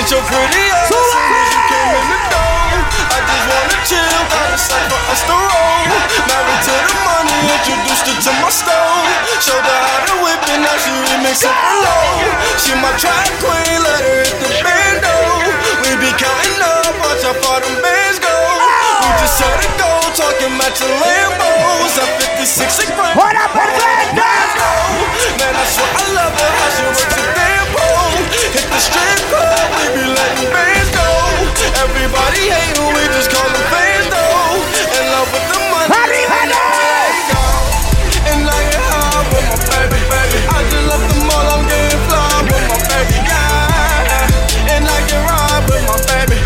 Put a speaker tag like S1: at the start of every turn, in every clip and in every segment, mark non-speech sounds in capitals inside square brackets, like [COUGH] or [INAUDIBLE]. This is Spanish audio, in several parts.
S1: Since you're pretty ass, as soon as you came in the door, I just wanna chill, got a sight for us to roll. Married to the money, introduced her to my stove. Showed her how to whip it, now she remix it for low. She my track queen, let her hit the bando. We be counting up, watch how far them bands go. We just set a goal, talking matching Lambos. At 56 and front.
S2: ¡Hora perfecta!
S1: Man, I swear I love her, how she works the damn. Hit the strip club, we be letting bands go. Everybody who we just call them fans though. In love with the money.
S2: ¡Arriba, no!
S1: And I get high with my baby, baby. I just left the mall, I'm getting fly with my baby, yeah. And I get ride with my baby.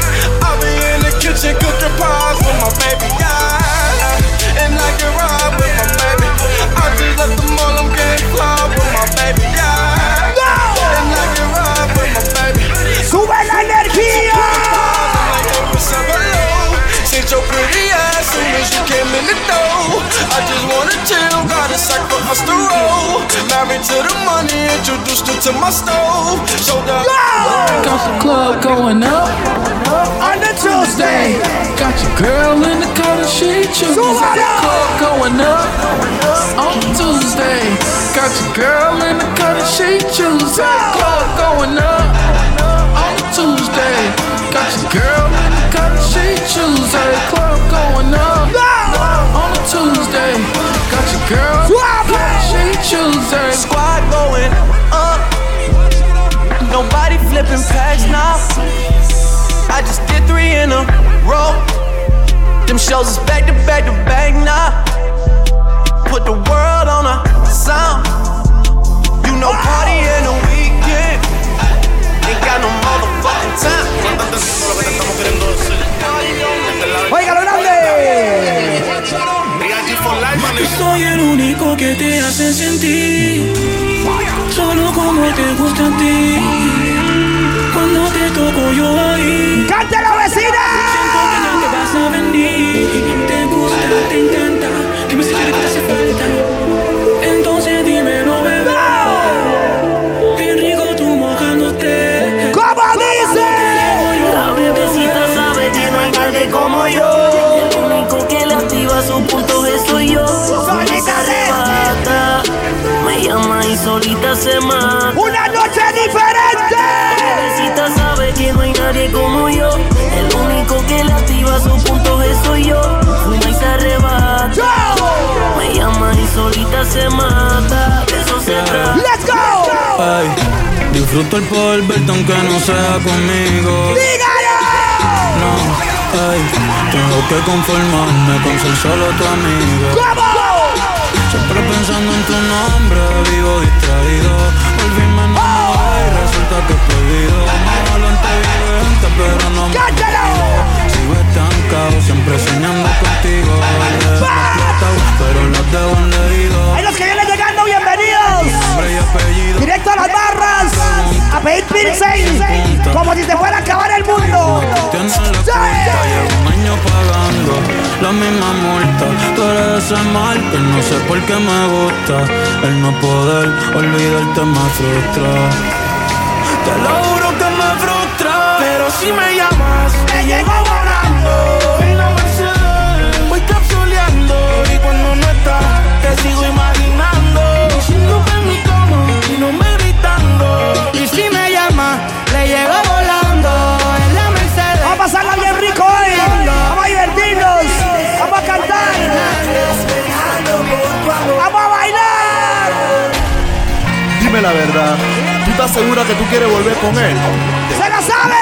S1: I be in the kitchen cooking pies with my baby, yeah. And I get ride with my baby. I just left the mall, I just wanna chill, got a sack for us to roll. Married to the money, introduced her to my stove. Showed her.
S3: Got the club going up
S2: On the Tuesday.
S3: Got your girl in the car and she chooses
S2: Súbalo.
S3: the club going up on Tuesday. Got your girl in the car and she chooses the club going up girl
S2: Suave.
S3: she chooses.
S1: Squad going up. Nobody flipping packs now. I just did three in a row. Them shows is back to back to back now. Put the world on a sound. You know, party in the weekend. Ain't got no motherfucking time.
S2: ¡Óigalo grande!
S4: Soy el único que te hace sentir. Solo como te gusta a ti. Cuando te toco yo ahí.
S2: ¡Cante la vecina!
S5: Y solita se mata.
S2: ¡Una noche diferente!
S5: La bebecita sabe que no hay nadie como yo. El único que le activa su punto G soy yo. Fuma y se arrebata, me llama y solita se mata. De eso se trata.
S2: ¡Let's go!
S4: Disfruto el poder verte aunque no sea conmigo.
S2: ¡Dígalo!
S4: No, ey, tengo que conformarme con ser solo tu amigo.
S2: ¿Cómo?
S4: Siempre pensando en tu nombre, vivo distraído. Volvíme enamorar y resulta que he perdido. Malo ante evidente, pero no me. Sigo estancado, siempre soñando contigo. Platas, pero las debo en leído.
S2: Ahí los que vienen llegando, bienvenidos.
S4: Nombre y apellido.
S2: Directo a las barras. A pedir pilsen. Como si se fuera a acabar el mundo.
S4: Tienes la cuenta, llevo un año pagando la misma multa. Tú eres ese mal que no sé por qué me gusta. El no poder olvidarte me frustra. Te lo juro que me frustra. Pero si me llamas,
S2: Te llegó volando.
S4: La
S6: verdad, ¿tú estás segura que tú quieres volver con él?
S2: ¡Se lo sabe!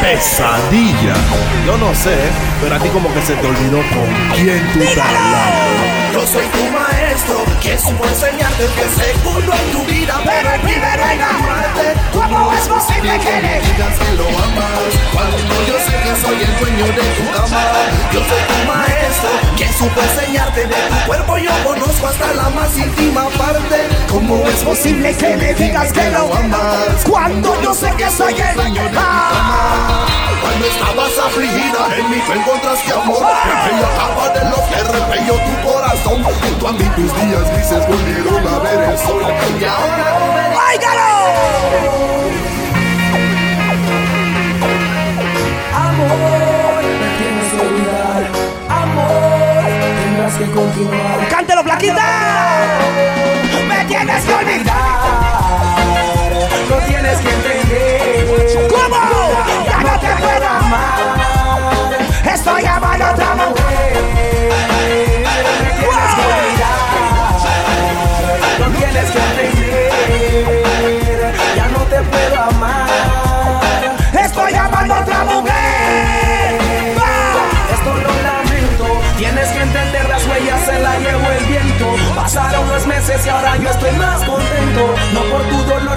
S6: Pesadilla. Yo no sé, pero a ti como que se te olvidó con quién tú estás hablando.
S7: Yo soy tu maestro, que supo enseñarte que segundo en tu vida, pero el primero en amarte.
S2: ¿Cómo es posible que le
S7: digas que lo amas? Cuando yo sé que soy el dueño de tu cama. Yo soy tu maestro, que supo enseñarte de tu cuerpo. Yo conozco hasta la más íntima parte. ¿Cómo es posible que me digas que lo amas?
S2: Cuando yo sé que soy el dueño de
S7: Ah, Cuando estabas afligida, en mí tú encontraste amor. El bello acaba de lo que repelló tu corazón. Junto a mí tus días grises volvieron a ver el sol. Y ahora
S2: ¡Óigalo!
S5: Amor, me tienes que olvidar. Amor, tendrás que continuar.
S2: ¡Cántelo, Flaquita! ¡Me tienes que olvidar!
S5: No tienes que entender.
S2: ¿Cómo? ¡Ya no te puedo amar! ¡Estoy amando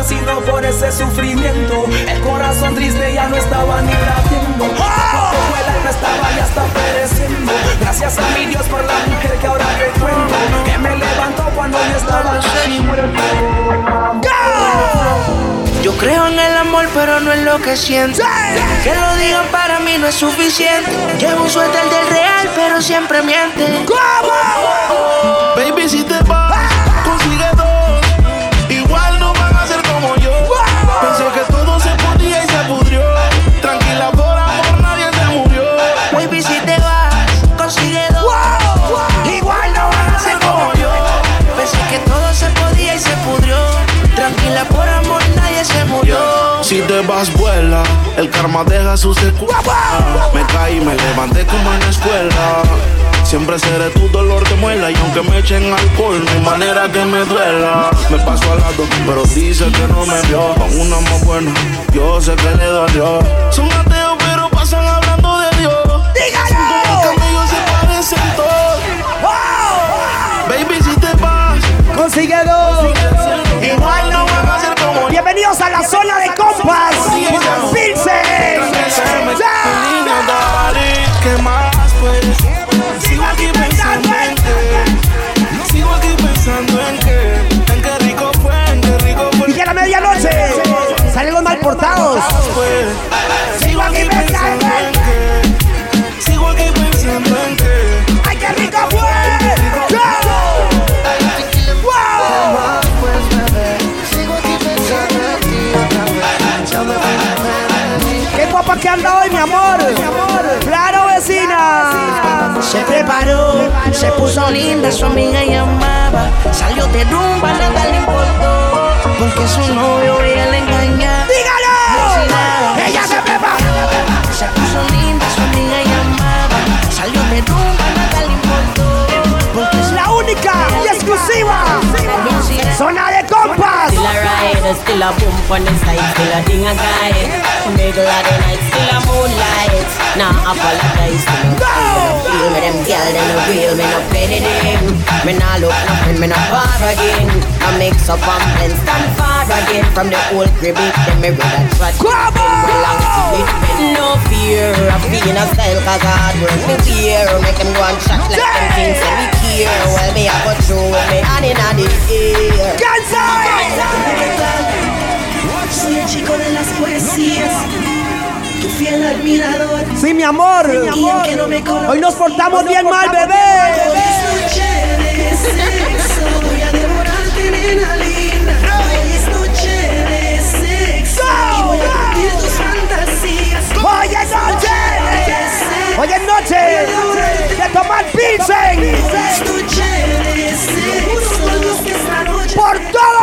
S5: sino por ese sufrimiento. El corazón triste ya no estaba ni latiendo. Fue la que estaba ya está pereciendo. Gracias a mi Dios por la mujer que ahora te cuento. Que me levantó cuando yo estaba así muerto.
S8: Yo creo en el amor, pero no en lo que siento. Que lo digan para mí no es suficiente. Llevo un suéter del real, pero siempre miente.
S4: Baby, si te vas,
S8: Si te vas,
S4: vuela. El karma deja sus secuelas. Me caí, me levanté como en la escuela. Siempre seré tu dolor de muela y aunque me echen alcohol, no hay manera que me duela. Me paso al lado, pero dice que no me vio. Con una más buena, yo sé que le dolió. Son ateos, pero pasan hablando de Dios.
S2: ¡Dígalo!
S4: Camellos se parecen todos. Baby, si te vas,
S2: Consigue dos.
S4: igual no
S2: Bienvenidos a la zona de compas. Pilsen.
S4: Que
S2: anda hoy, mi amor! ¡Claro, vecina!
S8: Se preparó, se puso linda, su amiga llamaba. Salió de rumba, nada le importó. Porque su novio ella le engañaba.
S2: ¡Dígalo! ¡Ella se preparó!
S8: Se puso linda, su amiga llamaba. Salió de rumba, nada le importó. Porque su
S2: La única y exclusiva zona de compas.
S3: Still a rider, still
S9: a boom on the side, still a ding a guy. Middle of the night, still a moonlight. Nah, apologize to no feel me. Them girl, them no real, me no play the game. Me nah look nothing, me no far again. I mix up and blend, stand far again from the old crib. Them me read a trot. Belong to it, no fear of being a style, cause hard work me fear. Make them go and shot like them things and me care. Well, me I go through with me hand in the air.
S5: Soy el chico de las poesías, tu fiel admirador.
S2: Sí, mi amor.
S5: No me.
S2: Hoy nos portamos
S5: Hoy
S2: bien
S5: nos
S2: mal,
S5: portamos-
S2: bebé.
S5: Hoy es noche de sexo, voy a devorarte, nena linda. Hoy es noche de sexo y voy a cumplir tus fantasías.
S2: Hoy es noche. Hoy es noche de tomar pilsen.
S5: Hoy es noche de sexo,
S2: Por todo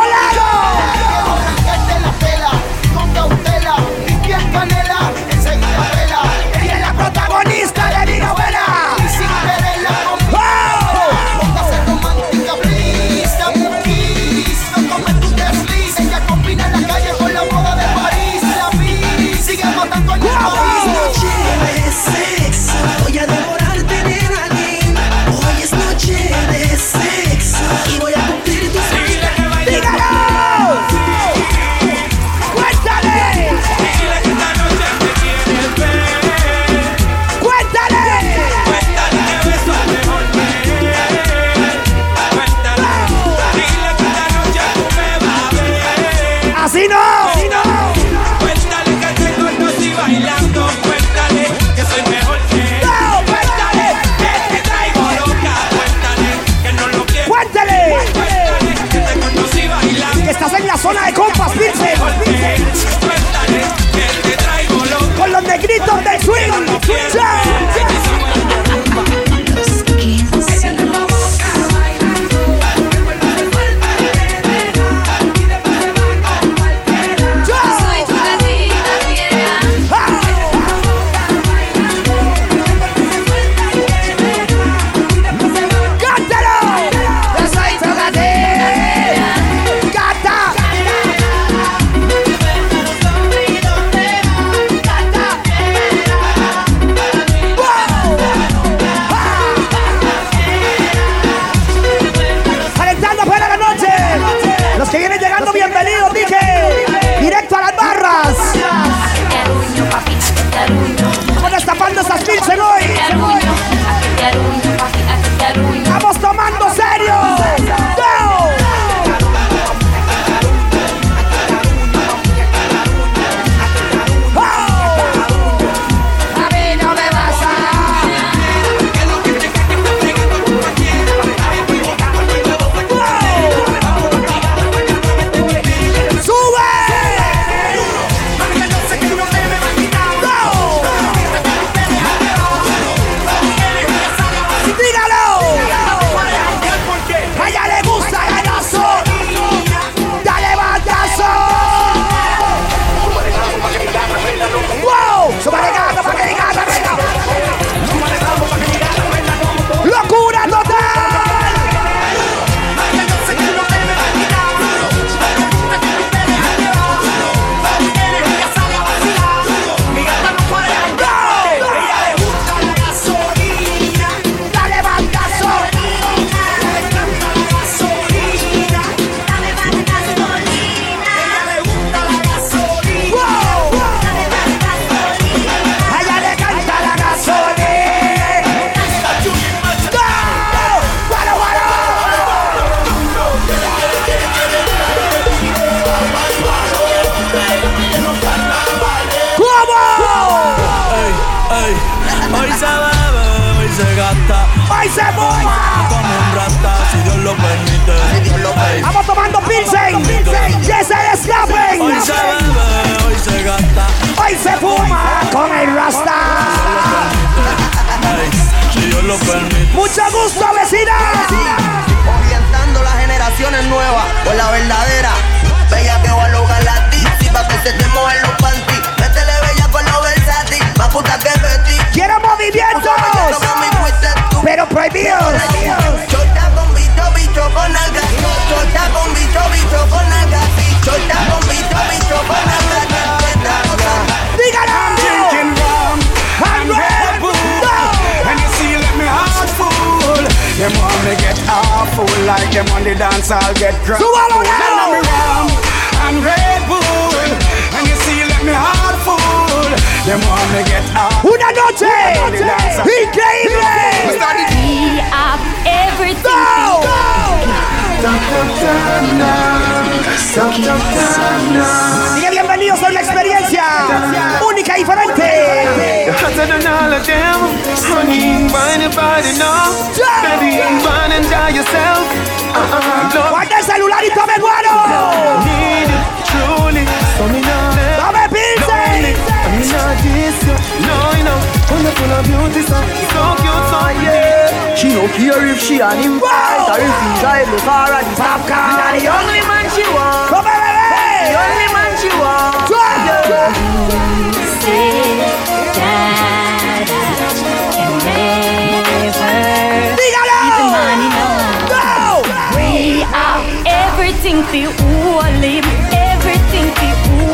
S10: everything to hold him, everything to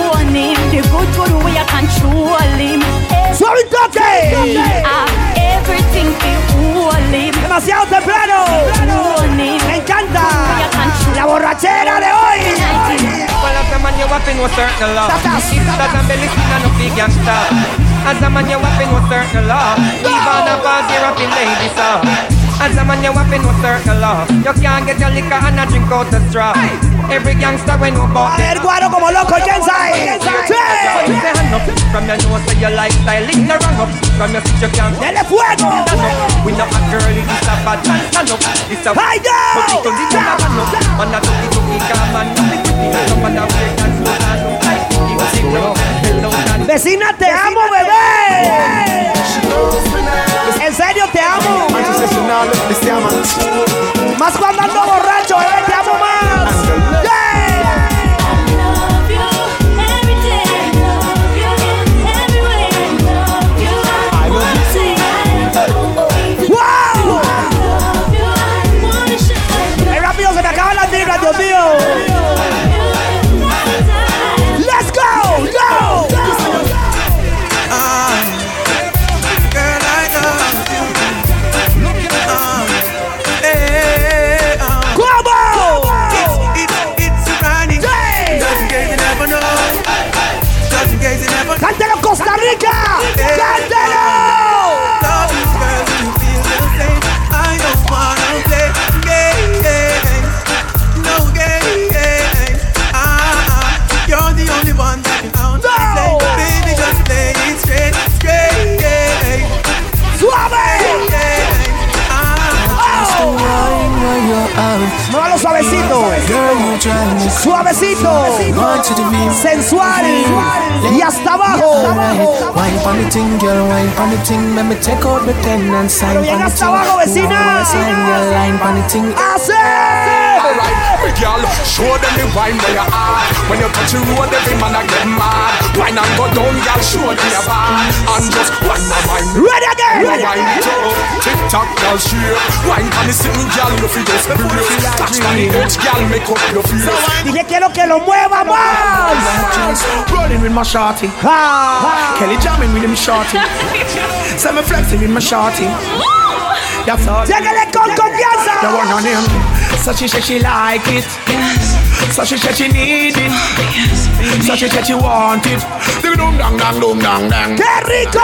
S10: own him. The good good way I control him.
S2: Suave un toque.
S10: Everything to hold him,
S2: Demasiado temprano.
S10: own.
S2: Me encanta. La borrachera de hoy.
S11: Well, as a man, you have no certain law.
S2: Tatas.
S11: If a belly skin and no big gangster. As a man, you have no certain law. Even a party rapping ladies, so. As a man, you have no certain law. You can't get your liquor and a drink out the straw. Every gangster when you
S2: A
S11: bought
S2: ver, guaro como loco. Sí.
S11: From your nose to your lifestyle, in the run up. From your switch, you can't
S2: Dele fuego.
S11: up. We not a girl, it's a bad man, stand up. It's a
S2: Hey, yo.
S11: But it only can man up. Man a ducky ducky come and ducky ducky. Some man a break and slow down, look like
S2: Vecina, te amo, bebé. En serio, te amo. Más cuando ando borracho, bebé, te amo más. Yeah. Suavecito. Sensual. Y hasta abajo.
S5: Wine the thing, girl, wine the thing. Let me take out the pen and sign
S2: Pero bien hasta abajo, vecina.
S5: Sign your line pon the thing.
S2: ¡Hace!
S12: Alright, girl, show them the wine where you are. When you touch the road, every man a get mad. Wine and go down, girl, show them your bad. And just wine my wine.
S2: Ready again.
S12: You wine tick tock, girl, straight. Wine on the sitting, girl, you feel just brace. Touch on the edge, girl, make up your face.
S2: Dile quiero que lo mueva más.
S13: Rolling with my shorty.
S2: Ah.
S13: Kelly jamming with him shorty. Me flexing with my shorty. That's all.
S2: Lléguele con
S13: The one on him. So she said she like it. So she said she need it. So she said she want it. Ding dong dang dang dong dang dang.
S2: ¡Qué rico!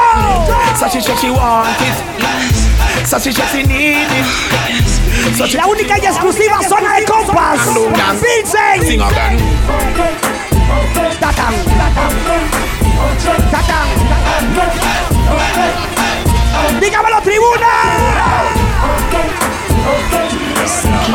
S13: So she said she want it. So she said she need it. So she
S2: La única y exclusiva zona de compas.
S13: Sing
S2: Vincent.
S13: again.
S2: Tatán. Tatán. Dígamelo, tribuna.
S14: Yes.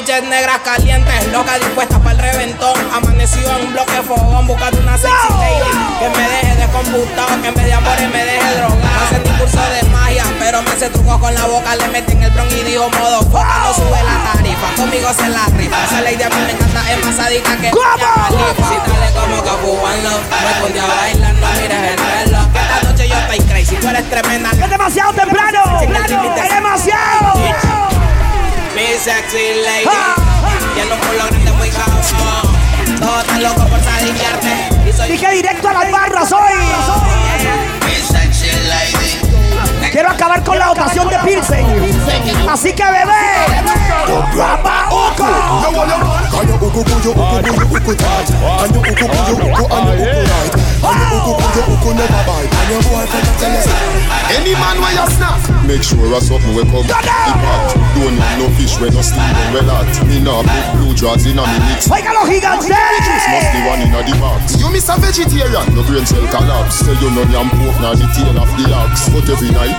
S14: Biches negras calientes, loca dispuesta para el reventón. Amanecido en un bloque fogón, buscando una sexy lady que me deje de computado, que en vez de amores me deje drogar. No hace ni curso de magia, pero me hace truco con la boca. Le meten el bron y dijo modo foca, no sube la tarifa. Conmigo se la rifa. Esa lady a mí me encanta, es más sádica que Khalifa. Si dale como Love, me pondría a bailar, no mires el reloj. Esta noche yo estoy crazy, tú eres tremenda.
S2: Es demasiado temprano. Es demasiado.
S14: Sexy lady. Tiene un culo grande muy cabrón. Todos están locos por sadiquearte. Y soy
S2: Dije directo a las barras hoy.
S14: mi sexy lady.
S2: Quiero acabar con la de Pilsen. Así que bebé.
S15: Any man where you snap Make sure I something we come. Don't no fish when no steam when Me nah put blue in a
S2: Oiga
S15: one in a the box. You miss a vegetarian. The brain cell collapse. You yam pork the tail of the ox. But every night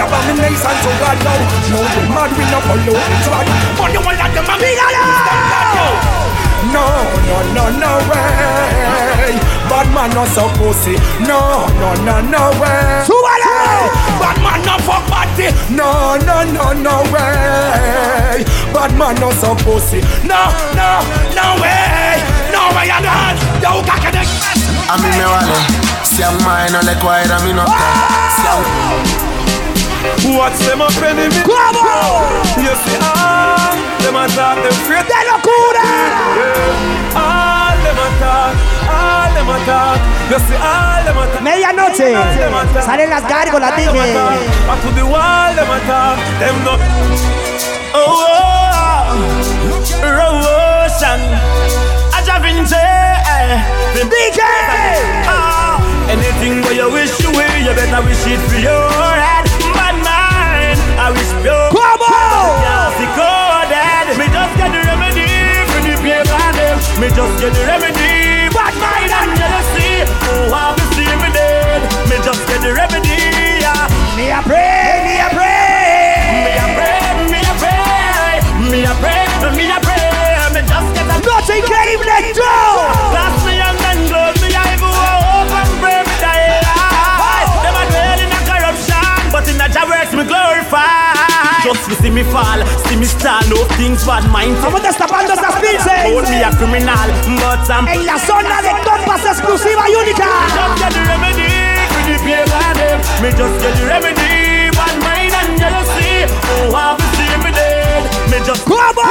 S13: abomination to God now. No, you mad we no follow it right. But you want them a big No, no, no, no way. Bad man no so pussy. No, no, no, no way.
S2: ¡Súbalo!
S13: Bad man no fuck body. No, no, no, no way. Bad man no so pussy. No, no, no way. No way at all. Yo, caca de
S16: A mí me vale. Si a Mae no le cuadra, a mí no oh! Si a
S17: What's them up enemy? Come
S2: on!
S17: You see, all them attack, them
S2: afraid. They
S17: look. All them attack, all them attack. All them attack.
S2: Salen las gárgolas, dije.
S17: The wall, them attack. Them oh, oh. eh.
S2: DJ!
S17: Ah, anything you wish you you better wish it for Gönüle me fall, see me stall, no things bad mind.
S2: Vamos destapando estas pinzas.
S17: Hold me a criminal, but I'm
S2: En la zona de compas exclusiva y única.
S17: just get the remedy for the paper them. Me just get the remedy, bad mind and jealousy. Oh, how to see me dead. Me just
S2: ¿Cómo?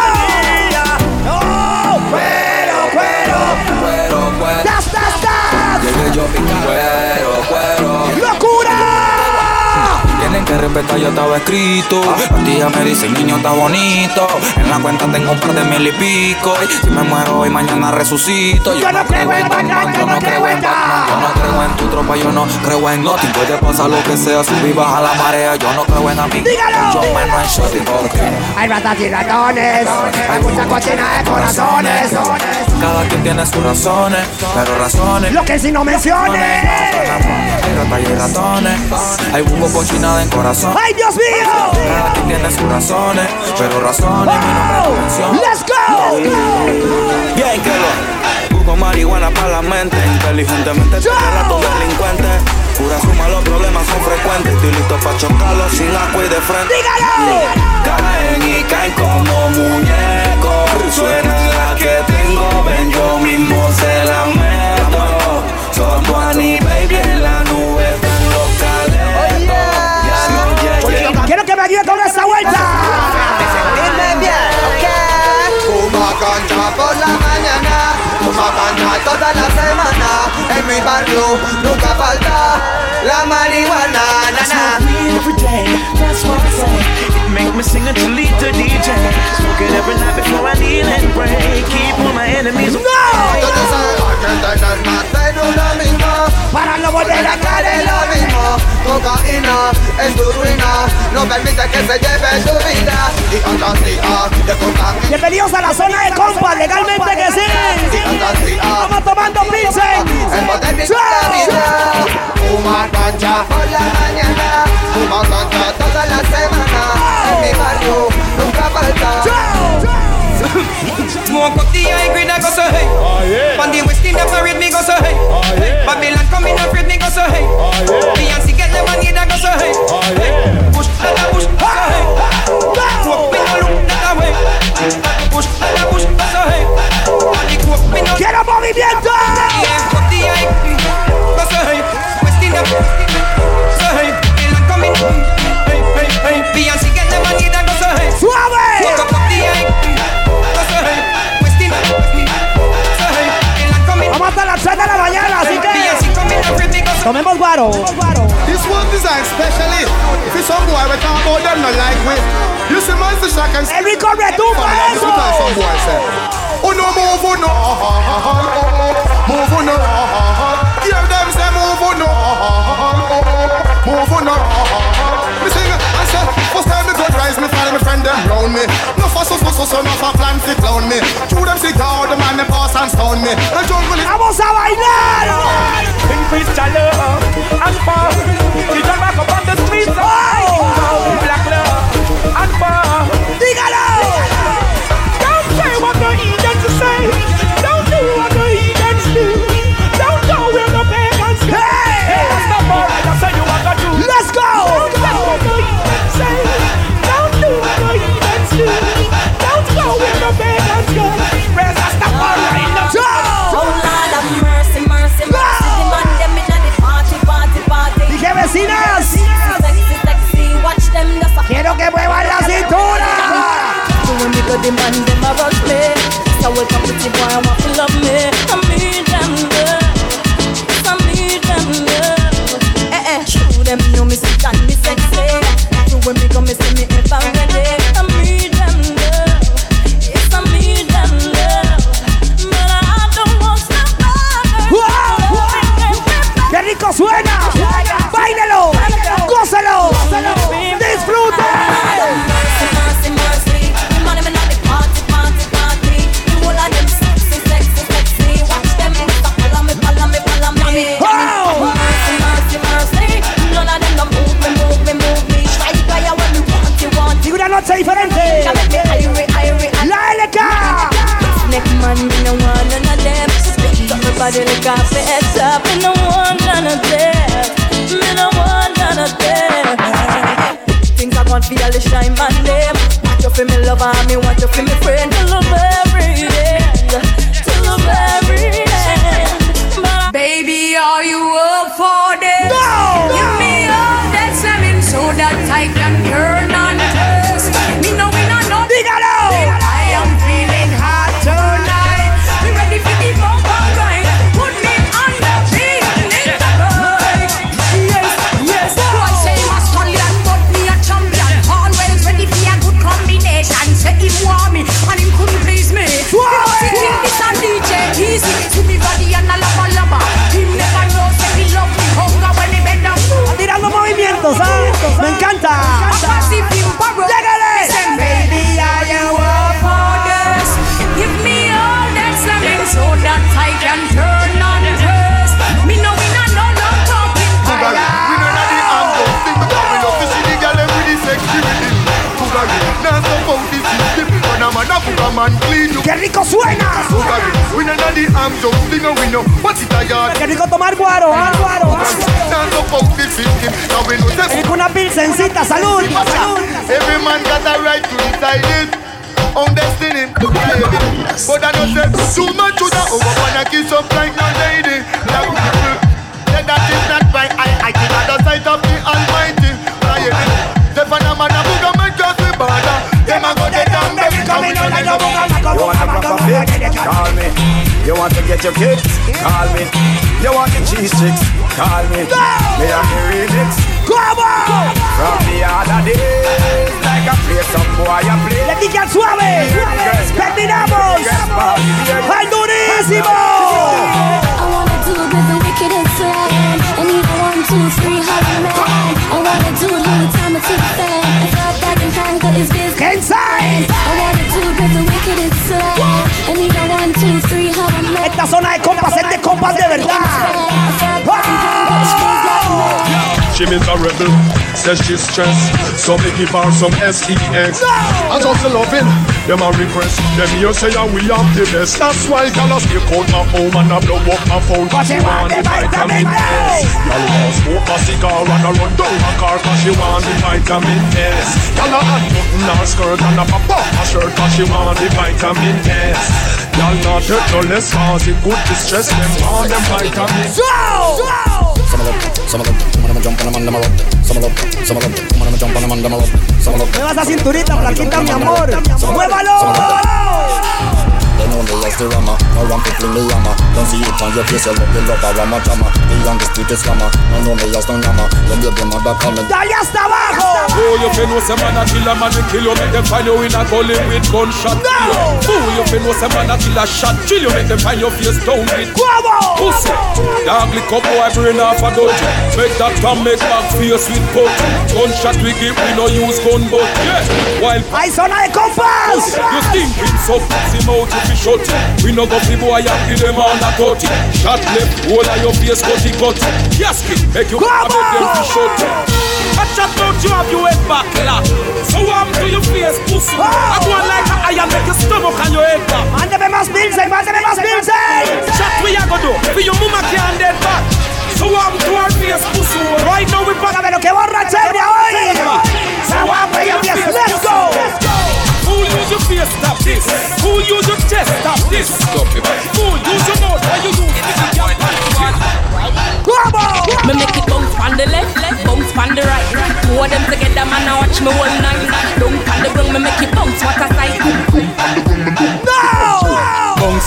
S17: Yeah.
S2: ¡Oh! ¡Cuero, cuero!
S18: Cuero, cuero,
S2: ¡Das, das, das!
S18: llegué yo pica cuero, cuero.
S2: ¡Locura!
S18: Que respetar, yo estaba escrito. Las tías me dicen, niño, está bonito. En la cuenta tengo un par de mil y pico. Y si me muero hoy, mañana resucito. Yo, no creo en Batman, yo no creo en Batman. Yo no creo en tu tropa, yo no creo en nothing. Puede pasar lo que sea, subir baja la marea. Yo no creo en amigos.
S2: Dígalo.
S18: Yo menos en shorty, porque
S2: Hay ratas y ratones. Hay mucha cocina de corazones.
S18: Cada quien tiene sus razones. Pero razones.
S2: Lo que si no menciones.
S18: Hay ratones. Hay buco cochinada en corazón.
S2: ¡Ay, Dios mío!
S18: Cada quien tiene sus razones, pero razones.
S2: ¡Let's go!
S18: Bien que marihuana para la mente, inteligentemente te relato delincuente. Pura suma, los problemas son frecuentes. Estoy listo para chocarlos sin agua y de frente.
S2: ¡Dígalo!
S18: Caen y caen como muñecos. Suena la que tengo, ven yo mismo se la meto. Somos Annie Baby
S9: toda la semana. En mi barrio nunca falta la marihuana. Na, na.
S13: every day, that's what I say. It make me sing until lead the DJ. Smoke it every night before I kneel and pray. Keep all my enemies away.
S9: Para no volver a caer en lo mismo Cocaína es tu ruina. No permite que se lleve tu vida. Y fantasía de cocaína.
S2: Bienvenidos a la zona de compas, legalmente que sí. Vamos tomando pilsen.
S9: El poder de la vida Fuma cancha por la mañana. Fuma cancha toda la semana. En mi barrio nunca falta
S11: Smoke up the high grade, I go so hey. Ah, On the west in the parade, me go so hey. Ah, Babylon come in afraid, me go so hey. Ah, Beyonce get the money, I go so hey. Push, la push, so hey. Me no look that way. Push, push, so hey.
S2: ¡Quiero movimiento!
S15: Tell you some boy say. Oh no move oh no. Move oh no. Hear them say move oh no. Move oh no. Me sing I say first time me go rise me find me friend them round me. No fuss fuss fuss fuss no for plan to clown me. Through them cigar the man me pass and stone me. The jungle is
S2: Vamos a bailar.
S13: Increase your love and fun. Children back up on the streets of
S2: Oh.
S13: black love and fun. The
S10: man them a rush me. So welcome pretty boy, I want to love me. Feel
S19: all the shine my name. Watch out for me lover, me watch out for me friend can turn on this. Me know we not no long talking.
S15: Cougar, we know that the don't sing because we love to see the girl with the sexy rhythm. Cougar, now stop out the system. When a man a cougar man clean you.
S2: ¡Qué rico suena!
S15: Cougar, we know that the arm don't sing and we know what's it a yard.
S2: ¡Qué rico tomar guaro! ¿ah? Guaro.
S15: Now stop out the system. Now we know that
S2: Rico una pilsencita. ¡Salud! ¡Salud!
S15: every man got a right to decide it. On destiny, but I know say too much to the over oh, wanna kiss up like no lady. People say that is not right. I I think other side of the Almighty. I Stefan a man a booga man just be bother. Them a go get down, baby coming out like a booga man.
S20: You want to rock a bitch? Call me. You want to get
S21: your kicks? Call me. You want the cheese chicks? Call me. Me and the remix.
S2: Come on!
S21: From the other days, like I play some boy,
S2: suave. Terminamos. Al durísimo.
S22: I wanna do it with the wicked and slam. And even one, two, three, holla man. I wanna do it all the time until the fan. I felt that in panga is business. I wanna do it with the wicked and slam. And even one, two, three, holla man.
S2: Esta zona de compas es de compas de verdad.
S13: She rebel, says she's stressed. So me give her some S-E-X. I just loving, them a request. Them here say that we have the best. That's why girl I stay out my home and I blow up my phone. Cause she want the vitamin S. Girl want smoke a cigar and a run down a car cause she want the vitamin S. Girl a hot button her skirt and a pop up her shirt cause she want the vitamin S. Girl not hurt no less cause it good distress them on them vitamins.
S23: Some of them, some of them, some of them jump on them and them a rock. Some of them, some of them, some of them jump on them and them a rock. Some of them.
S2: Mueva esa cinturita, flaquita, mi amor. ¡Muévalo!
S23: They know me as the rama, no one to fling the hammer. Don't see it on your face, you look the rubber, rama chama. The youngest street is slammer, no know me as no yama. When you be mother coming.
S2: ¡Dale hasta abajo!
S13: Oh, you fin know some man a kill a man, we kill you, make them find you in a gully with gunshot. No! Oh, you fin know some man a kill a shot, kill you, make them find your face down with pussy. Dog lick up boy brain off a dodge. Make that from make back face with put. Gunshot we give, we no use gun but yeah. While
S2: ¡Hay zona de compas!
S13: you thinking so pussy mouth if you shut We no go fi boy and kill them on a cut Shot left, whole of your face cut it cut Yes, kid, make you come make them fi shut I chat about you have your head back la So I'm to your face pussy I go on like a iron make your stomach and your head back
S2: Mándeme más Pilsen, mándeme más Pilsen.
S13: Shot we a go do For your mama can't dead back So I'm to her face pussy Right now we back
S2: Pero qué borrachera hoy.
S13: So I'm to your face
S2: Let's go.
S13: Who use your face stop this? Who use your chest stop this? Who use your mouth? Why you use
S10: Me make it bounce on the left, left, bounce on the right. Two of them together, man, I watch me all night. Down on the ground, me make it bounce, what a sight.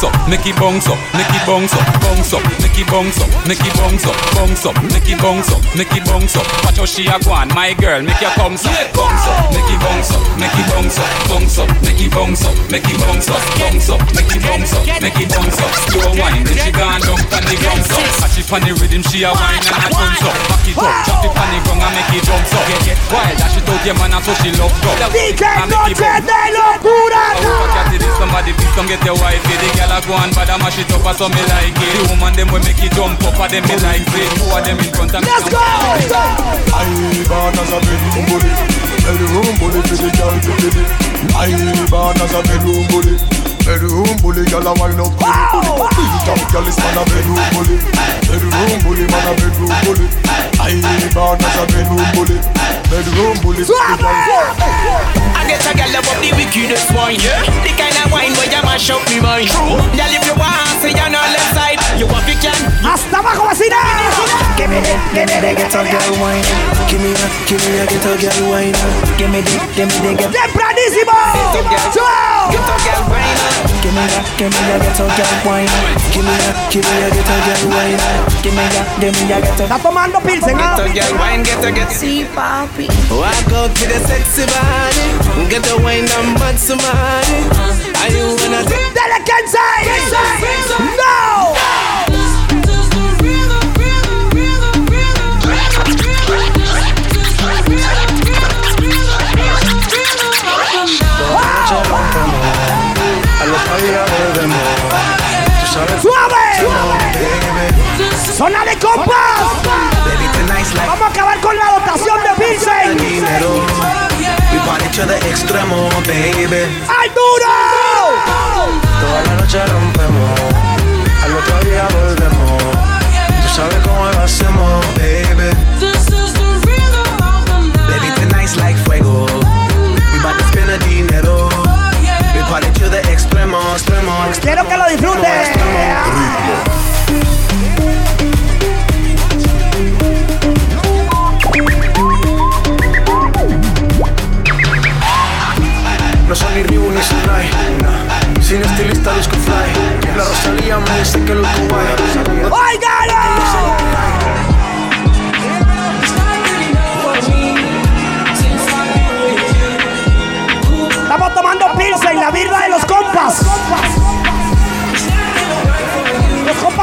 S23: Bounce up, make it bounce up, make it bounce up, bounce up, make it bounce up, make it bounce up, bounce up, make it bounce up, make it bounce up. Watch how she a go on, my girl, make your bounce up, bounce up, make it bounce up, make it bounce up, bounce up, make it bounce up, make it bounce up, bounce up, make it bounce up, make it bounce up. Slow wine, then she gone down on the ground up. As she on the rhythm, she a wine and a bounce up. Back it up, drop it on the ground and make it jump up. Get get wild, that she told your man and so she love go.
S2: DJ Noche de Locura.
S23: Somebody please come get your wife The girl a go and bad and mash it up so me like it. The woman them will make it jump up and them me like it. Two of them in front of me?
S2: Let's go!
S13: I born as a bedroom bully Bedroom bully for the girl to kill it I born as a bedroom bully Bedroom bully, girl a wind up bully bully Beat up girl is man a bedroom bully Bedroom bully, man a bedroom bully I born as a bedroom bully Bedroom bully for the girl.
S24: I get a girl above the wickedest one, yeah. The kind of wine where you mash up me mind. True. Girl, if you want, say you're not left side. You want you can.
S2: Hasta abajo, vecina.
S24: Give me the, give me the get a girl wine. Give me a, give me a get a girl wine. Give me the, give me the get.
S2: Tempranísimo.
S24: Get a girl wine. Give me a, give me a get a girl wine. Give me a, give me a get a girl wine. Give me a, give me a get a.
S2: Está tomando Pilsen,
S24: Get
S2: ¿ah?
S24: a girl wine, get a get.
S10: Sí, papi.
S24: Walk out with a sexy body. Get a wine and mad somebody. Are you wanna take
S2: Dale, Kensei. No. ¡Suave! ¡Zona de compas! Vamos a acabar con la dotación de
S5: extremo, baby.
S2: ¡Al duro!
S5: Toda la noche rompemos, al otro día volvemos. Tú sabes cómo lo hacemos. Baby, Quiero que lo disfrutes. No son ni Ribu ni Sinai, no. sin estilista disco fly. La Rosalía
S2: me dice que lo guay.
S5: ¡Oigan! Estamos tomando pizza en la birra de los compas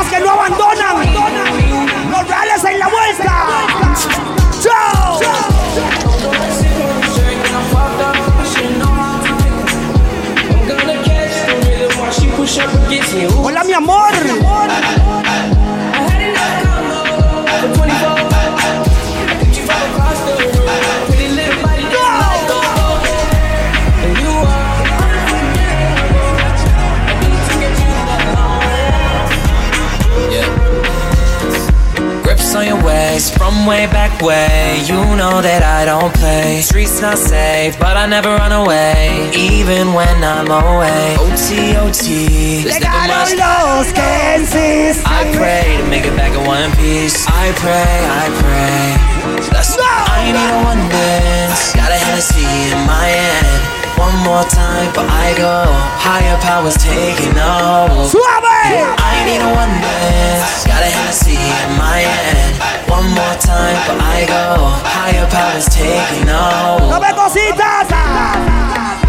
S5: que no abandonan. Los reales en la vuelta. ¡Chao! Hola mi amor.
S25: Face from way back way. You know that I don't play. Streets not safe, but I never run away, even when I'm away. OT, OT. There's never much
S2: Llegaron los que insisten.
S25: I pray to make it back in one piece. I pray, I pray. That's I need a one dance. Got a Hennessy in my hand. One more time, but I go. Higher powers taking over
S2: Suave.
S25: I need a one dance. Got a Hennessy in my hand. One more time, but I go. Higher powers taking hold.
S2: ¡Dame cositas!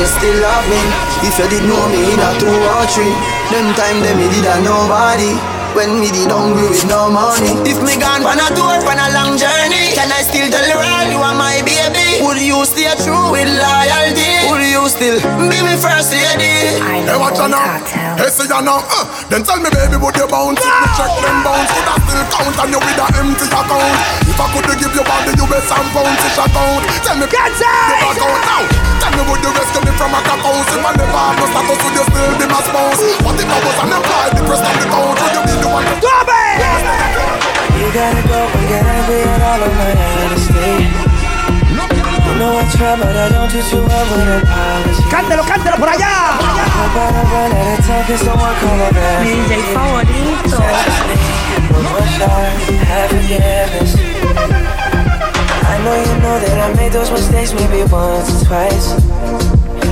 S16: You still love me if you did know me in a two or three? Them time them me did a nobody. When me did hungry with no money. If me gone on a tour, on a long journey, can I still tell the world you are my baby? Would you stay true with loyalty? Would you still be me first lady?
S15: Hey, watch out now. Hey, see ya know? Uh, then tell me, baby, would you bounce? If me check them bounce, would I still count on you with a empty account? If I could give you body, you best some pounds, fish account. Tell me, get you back out now. Tell me, would you rescue me from a crack house? If I never have no status, would you still be my spouse? What if I was unemployed, depressed on the couch? Would you be the one to stop
S26: You gotta go and get angry at all of my honesty. You know I try, but I don't do too well with apology.
S2: Cántelo, cántelo por allá.
S26: Hope I don't run out of time, cause someone call.
S10: DJ favorito.
S26: One more shot, have forgiveness. I know you know that I made those mistakes maybe once or twice.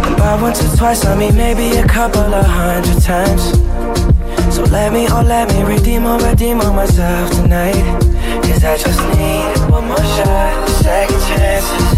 S26: And by once or twice, I mean maybe a couple of hundred times. So let me, oh let me redeem or redeem on myself tonight. Cause I just need one more shot, second chances.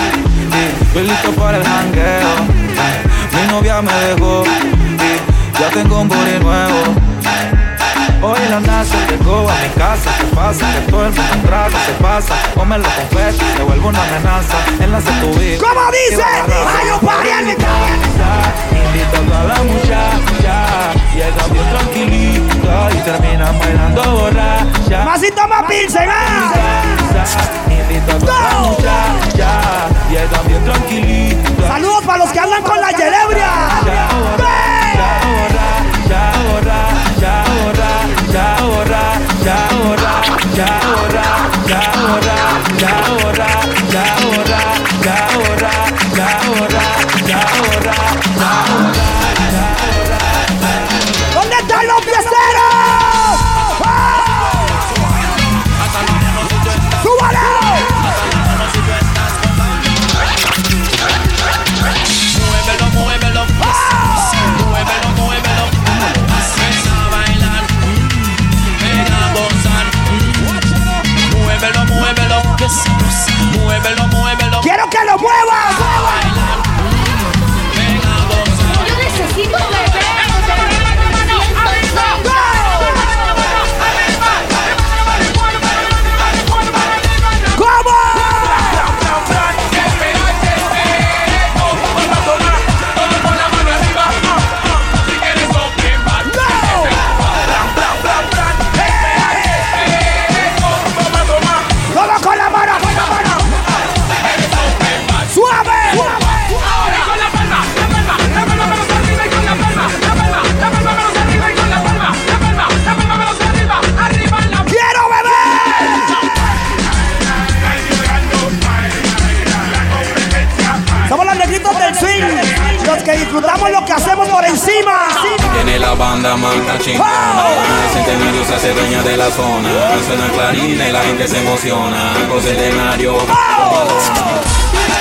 S18: estoy listo para el jangueo. Mi novia me dejó ya tengo un body nuevo. Hoy la NASA llegó a mi casa, ¿qué pasa? Que todo el mundo trata, se pasa. Come los confetis, se vuelve una amenaza. Enlace tu vida.
S2: ¿Cómo dice? Hay un party en mi
S18: Invitando a la muchacha, llega bien tranquilita y termina bailando borracha.
S2: Más y toma pilsen, ah.
S18: Invitando a la
S27: zona. Suena clarín y la gente se emociona. Con centenario.
S2: Son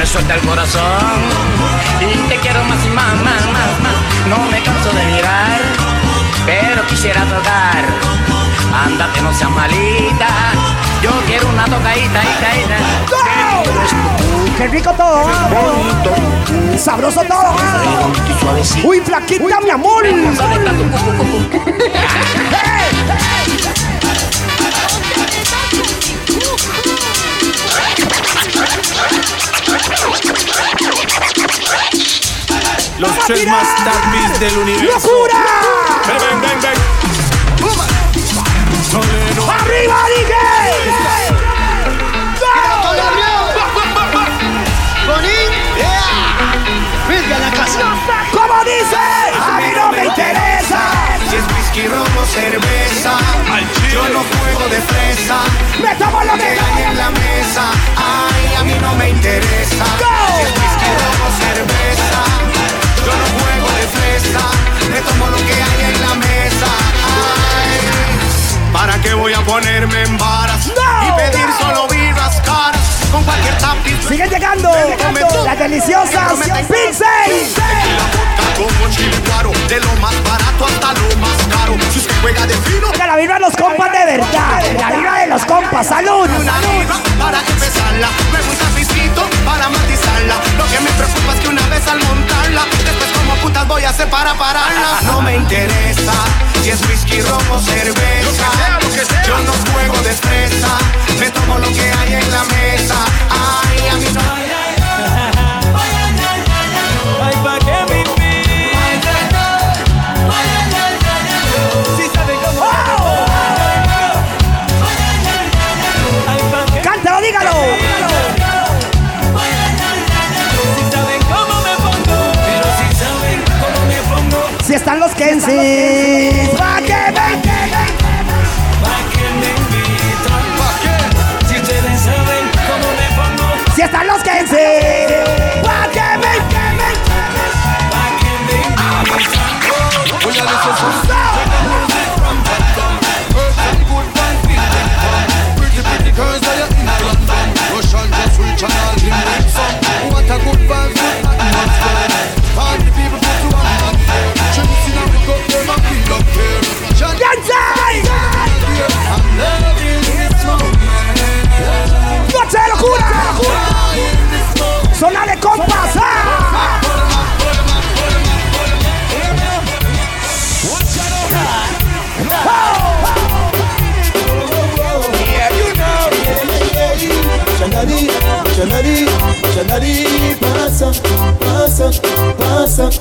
S28: me suelta el corazón y te quiero más y más, más, más, más. No me canso de mirar, pero quisiera tocar. Ándate, no seas malita. Yo quiero una tocadita, ita, ita. Qué lindo es tu cucú.
S2: ¡Qué rico todo!
S28: Bonito.
S2: ¡Sabroso todo! ¡Uy, flaquita, mi amor! [LAUGHS]
S13: Tres más tardes del universo.
S2: ¡Locura!
S13: Ven, ven, ven, ven.
S2: ¡Arriba, dije! ¿Cómo dice? A mí no me interesa.
S16: Si es whisky, romo, cerveza. Yo no juego de fresa.
S2: Me tomo lo que
S16: hay en la mesa. Ay, a mí no me interesa. Si es whisky, romo, cerveza. Yo no juego de fresa. Me tomo lo que hay en la mesa. Ay, ¿para qué voy a ponerme en varas? y pedir solo birras caras. Con cualquier tapiz.
S2: Siguen llegando las deliciosas Pinsey.
S16: Como chile guaro, de lo más barato hasta lo más caro. Si usted juega de fino,
S2: Oiga, la vibra de los compas de verdad. La vibra de los compas. ¡Salud!
S16: una libra para empezarla. Me gusta pisito para matizarla. Lo que me preocupa es que una vez al montarla, después como putas voy a hacer para pararla. No me interesa si es whisky, romo, cerveza. Yo no juego de fresa. Me tomo lo que hay en la mesa. Ay, a mí no.
S29: Ay, pa' que me Si saben cómo
S2: ¡Cántalo, dígalo! Están los Kensis. ¡Pa' que ven, que!
S29: ¿Pa' qué me invitan? ¿Pa' qué? Si ustedes saben cómo me pongo
S2: Si están los Kensis. ¡Pa' que ven, que!
S29: ¿Pa' qué me invitan?
S16: Voy a decir
S2: já nari, passa, passa, passa.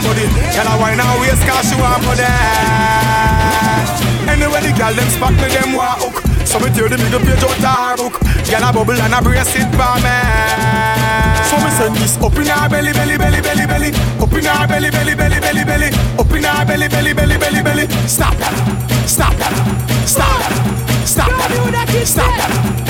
S2: Want body. Girl I wine and waist 'cause she want body. Anyway, the girl them spot me them want hook. So me tear the middle page out her book. Girl a bubble and a brace it for me. So me send this up in her belly, belly, belly, belly, belly. Up in her belly, belly, belly, belly, belly. Up in her belly, belly, belly, belly, belly. Stop that. Stop that. Stop that. Stop that. Stop that.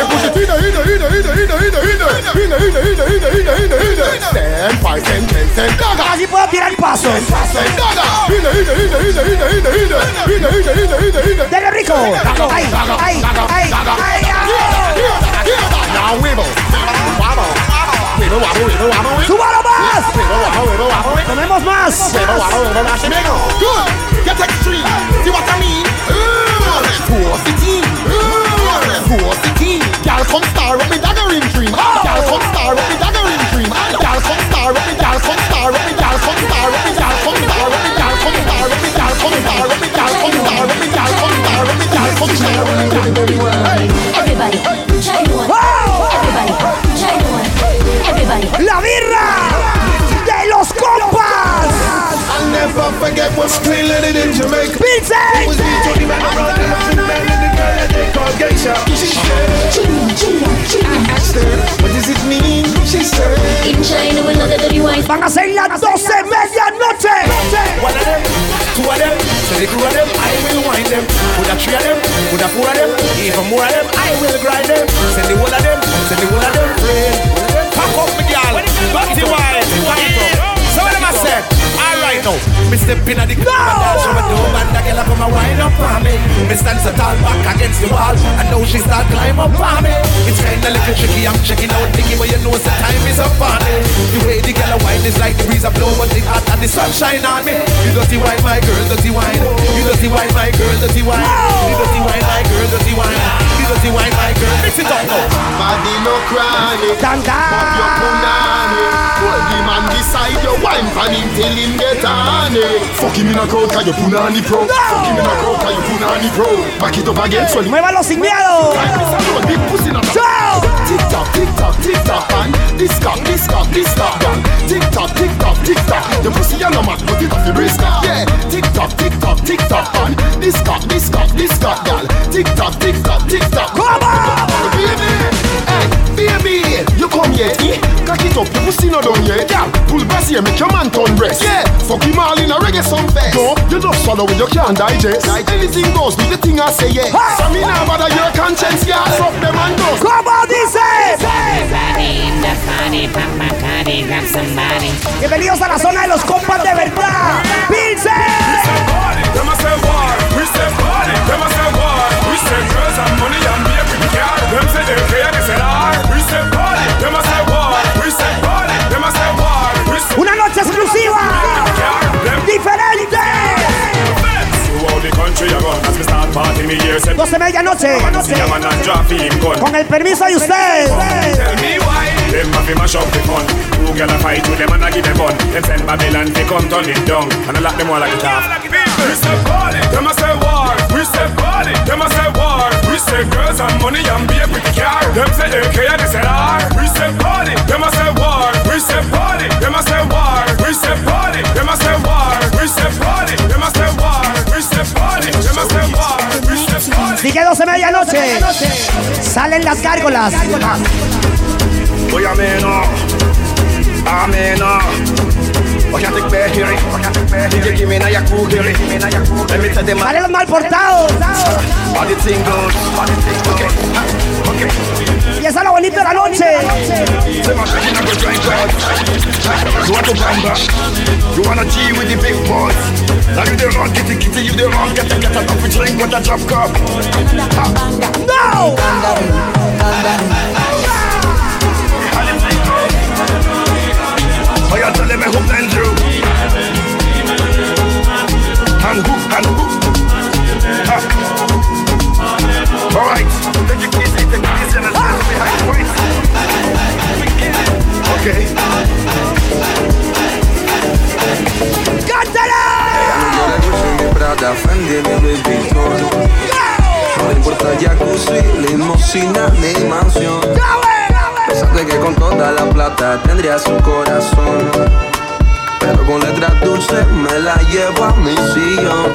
S20: The push it in the in the in the in the
S15: in the in the in the in the in the in the in the in the in the in the Ten, five, ten, ten, ten, gaga
S30: Quase pra virar de passo
S15: Ten, gaga In the in the in the in the in the in the in the In
S30: the in the in the in
S15: the in the Dele rico Ai, ai, ai,
S30: ai, ai Now
S15: wibble Wobble Wibble, wobble, wibble, wobble Subaram mais Wibble, wobble, get extreme See what I mean? Force the The team. Gal come star up me daggering dream. Gal come star up me daggering dream. Gal come star up me. Gal come star up me. Gal come star up me. Gal come star up me. Gal come star up me. Gal come star up me. Gal come star up me. Gal come star up me. Gal come star up me.
S10: Everybody, try one. Everybody, try one. Everybody.
S30: La birra de los compas.
S15: I'll never forget what's clean in Jamaica.
S30: Pizza.
S15: It was me, Tony Man, around the left man, and the girl that they call Geisha. She said, I asked her, what does it mean? She said,
S10: In China, we know that the wine.
S30: Van a ser las 12 medianoche.
S20: One of them, two of them, the crew of them, I will wind them. Put a three of them, put a four of them, even more of them, I will grind them. Send the whole of them, send the whole of them, friend. Pack up me girl, dirty wine, So what am I saying? Alright now, me step in at the club and dance over the woman, that girl come and wind up on me. Me stand so tall back against the wall, and now she start climb up on me. It's kinda little tricky, I'm checking out, thinking, but you know the time is up on it. The way the girl wine is like the breeze a blow, but it hot and the sunshine on me. You dirty wine, my girl, dirty wine. You dirty wine, my girl, dirty wine. You dirty wine, my girl, dirty wine. You
S13: Just the wine, my girl. Mix it up now.
S15: Body no chronic.
S2: Dan
S15: Pop your punani. Hold the man beside your wine pan him till him get on. Fuck him in a crowd 'cause you punani pro. Fuck him in a crowd 'cause you punani pro. Back it up again, so
S2: Muévalo sin miedo.
S15: Big pussy now. Tick tock, tick tock, tick tock, and this cock, this cock, this cock, gun. Tick tock, tick tock, tick tock. Your pussy a no mad, but it off the wrist. Yeah. Tick tock, tick tock, tick tock, and this cock, this cock, this cock, gal. Tick tock, tick tock, tick tock. Come on, baby. Hey, baby, you come here, eh? Cock it up, your pussy no done yet, gal. Pull bass here, make your man turn breast. Yeah. Fuck him all in a reggae song fest. No, you just swallow when you can't digest. Anything goes, do the thing I say, yeah. So me now bother your conscience, gal. Suck them and dust.
S2: Come on, dice. Bienvenidos a la zona de los compas de verdad. Pilsen.
S31: Them a say war, we say party. Them a say war, we say girls and money and be a. Them say they
S2: 12 medianoche.
S31: See a man and drop him gun.
S2: Con el permiso de usted.
S31: Tell me why. Them have to mash up the fun. Two gyal a fight with them and I give them Them send Babylon to come turn it down. And I lock them all like it off We say party, them a say war. We say party, them a say war. We say girls and money and be a pretty car. Them say AK and they say R. We say party, them a say war. We say party, them a say war. We say party, them a say war. We say party, them a say war. We say party, them a say war. We say party
S2: Sigue 12 medianoche. Salen las gárgolas.
S13: Boy, I'm in, uh, I'm in, uh. What can take bear hearing? What can take bear hearing? Give me now your cool hearing. Let me tell them
S2: Salen los mal es a la de la noche.
S13: Want to with you.
S2: No!
S13: And who? And who? Alright, Okay.
S32: Prada, Fendi, No le importa jacuzzi, limosina ni mansión. Pensaste que con toda la plata tendría su corazón. Pero con letras dulces me la llevo a mi sillón.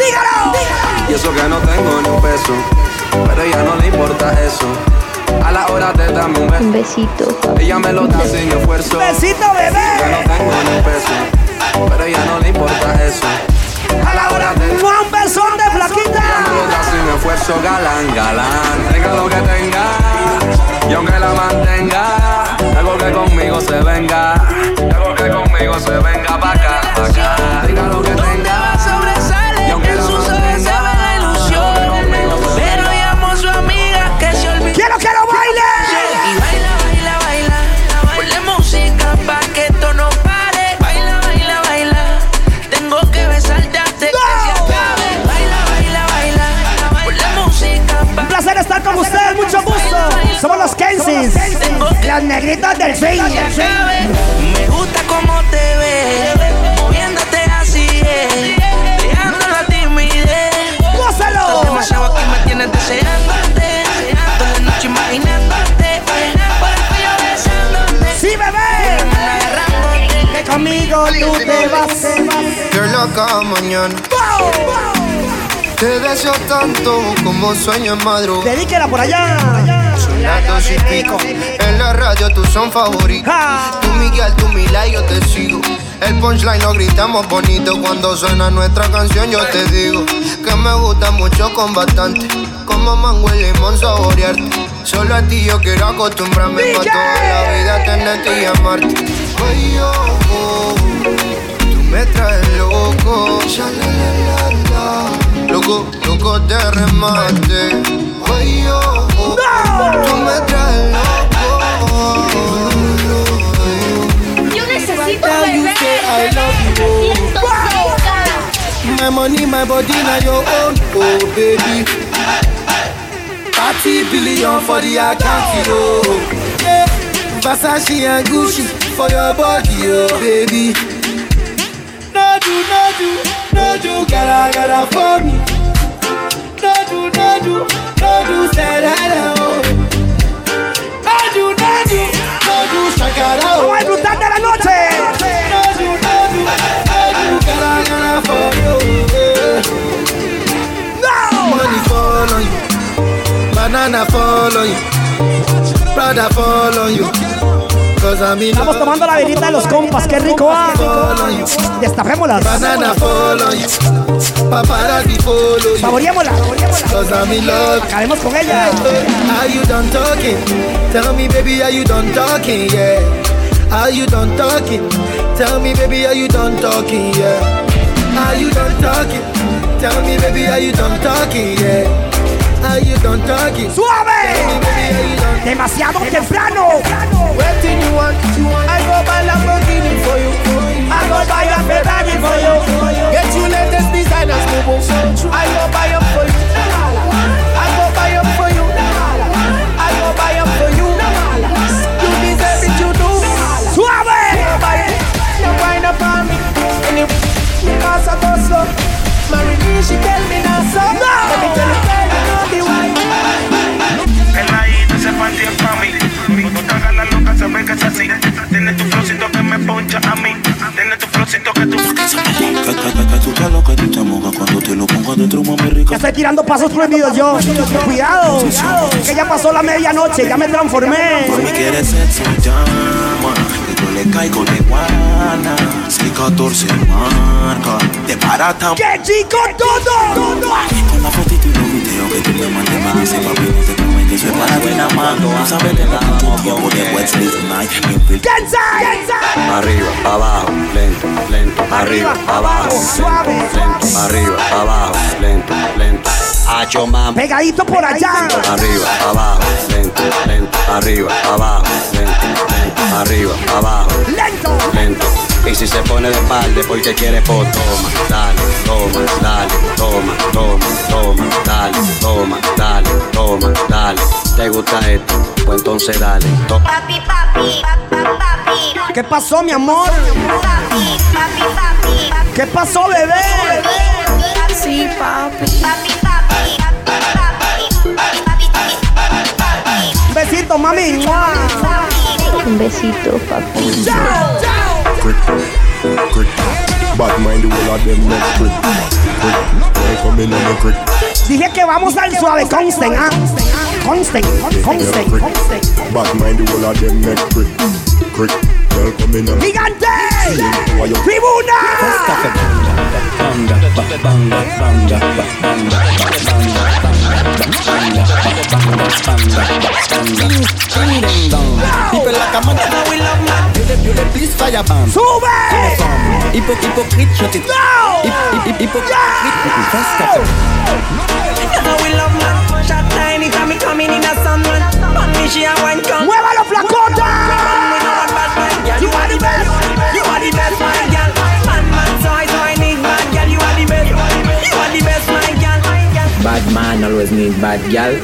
S32: Y eso que no tengo ni un peso Pero a ella no le importa eso A la hora de darme un beso
S33: Un besito.
S32: Ella me lo da sin esfuerzo
S2: Besito, bebé.
S32: Que no tengo ni un peso Pero a ella no le importa eso A la hora de
S2: Un besón de flaquita.
S32: Toda sin esfuerzo, galán, galán. Tenga lo que tenga, y aunque la mantenga, algo que conmigo se venga, algo que conmigo se venga pa' acá, pa' acá. Tenga lo que tenga,
S2: las negritas del swing.
S34: Me gusta cómo te ves, moviéndote así, eh, dejando la timidez.
S2: ¡Gózalo!
S34: Demasiado aquí, me tienes deseándote, toda la noche imaginándote, por el cuello besándote.
S2: ¡Sí, bebé! Que conmigo tú te vas.
S15: Girl, acá mañana. Te deseo tanto como sueño en madrugada.
S2: Dedíquela por allá.
S15: Son las dos y pico. En la radio tú son favoritos. Tú Miguel, tú Mila y yo te sigo. El punchline lo gritamos bonito cuando suena nuestra canción. Yo te digo que me gusta mucho con bastante. Como mango y limón saborearte. Solo a ti yo quiero acostumbrarme para toda la vida tenerte y amarte. Ay, oh, oh, tú me traes loco. Loco, loco de remate. Ay, oh, oh, tú me traes loco.
S33: Yo necesito beber.
S7: I love you. My money, my body, now your own, oh baby.
S16: 30 billion for the account, yo. Versace and Gucci for your body, oh baby. No do, no do, no do, gotta, gotta for me. No do, no do, Todo sararao Todo dado Todo sacarao
S2: Vamos a disfrutar de la noche
S16: Todo dado Todo cara cara for you. No Money fall on you. Banana fall on you. Prada fall on you.
S2: Estamos tomando la velita de los compas, qué rico ah. Destapémoslas.
S16: Banana fall you, paparazzi follow you.
S2: Saboreémosla.
S16: Cause I'm in love.
S2: Acabemos con ella.
S16: Are you done talking? Tell me, baby, are you done talking? Yeah. Are you done talking? Tell me, baby, are you done talking? Yeah. Are you done talking? Tell me, baby, are you done talking? Yeah. You done talking?
S2: ¡Suave! Demasiado temprano.
S16: Waiting you want? I go buy Lamborghini for you. I go buy a Ferrari for you. Get you latest designers, boo I go buy them for you. I go buy them for you. I go buy them for you. You deserve it, you do.
S2: Suave.
S16: You buy it. You wind up on me. And you because I go slow. Marry me, she tell me now so. Let me tell you,
S35: que es así. Tiene tu flowcito que me poncha a mí. Tiene tu flowcito que tú...
S36: Que te cuando te lo pongo adentro, mami rica.
S2: Ya estoy tirando pasos prohibidos yo. Cuidado. Que ya pasó la medianoche, ya me transformé.
S36: Mami quiere sexo, llama. Y yo le caigo de guana. 614 marca. De barata.
S2: ¡Qué chico todo!
S36: Con la fotito y los videos que tú me mandes más. Ese papi no te tiempo de night.
S37: Arriba, abajo, lento, lento, arriba, abajo,
S2: suave,
S37: lento, arriba, abajo, lento, lento.
S2: Pegadito por allá.
S37: Arriba, abajo, lento, lento, arriba, abajo, lento, lento, arriba, abajo,
S2: lento,
S37: lento. Y si se pone de espalda porque quiere por toma, dale, toma, dale, toma, toma, toma, dale, toma, dale, toma, dale. ¿Te gusta esto? Pues entonces dale. to-
S38: Papi, papi, papi, papi.
S2: ¿Qué pasó, mi amor?
S38: Papi, papi, papi.
S2: ¿Qué pasó, bebé?
S38: Sí, papi. Papi, papi, papi, papi, papi.
S2: Un besito, mami.
S38: Un besito, papi.
S15: Crick, crick. Bad mind the whole of them neck crick. Crick. They come in on the crick.
S2: Dije que vamos al suave, consten, ¿ah? Consten, consten,
S15: crick.
S2: consten.
S15: Bad mind the whole of them neck crick. Crick. They come in on
S2: ¡Gigante! ¡Tribuna!
S36: Banga, ba- banga, banga, ba- banga,
S16: People like a man, now we love man. You the, you the please fire ban.
S2: Sube!
S16: Hypo, hypocrite, shut it.
S2: No!
S16: Hypocrite, first cafe.
S39: You know we love man. Shot tiny time coming in a sun man. Man me she a wine come.
S2: ¡Muévalo, flacota!
S39: We know what bad man. Girl, you are the best. You are the best, man always need bad gal.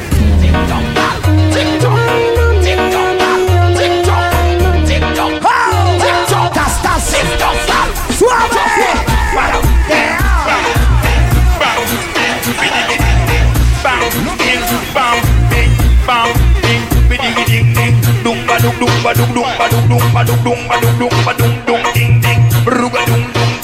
S39: Ba dung dung ba dung dung ba dung dung
S9: ba dung dung ba dung dung
S2: ding ding ruga
S13: dung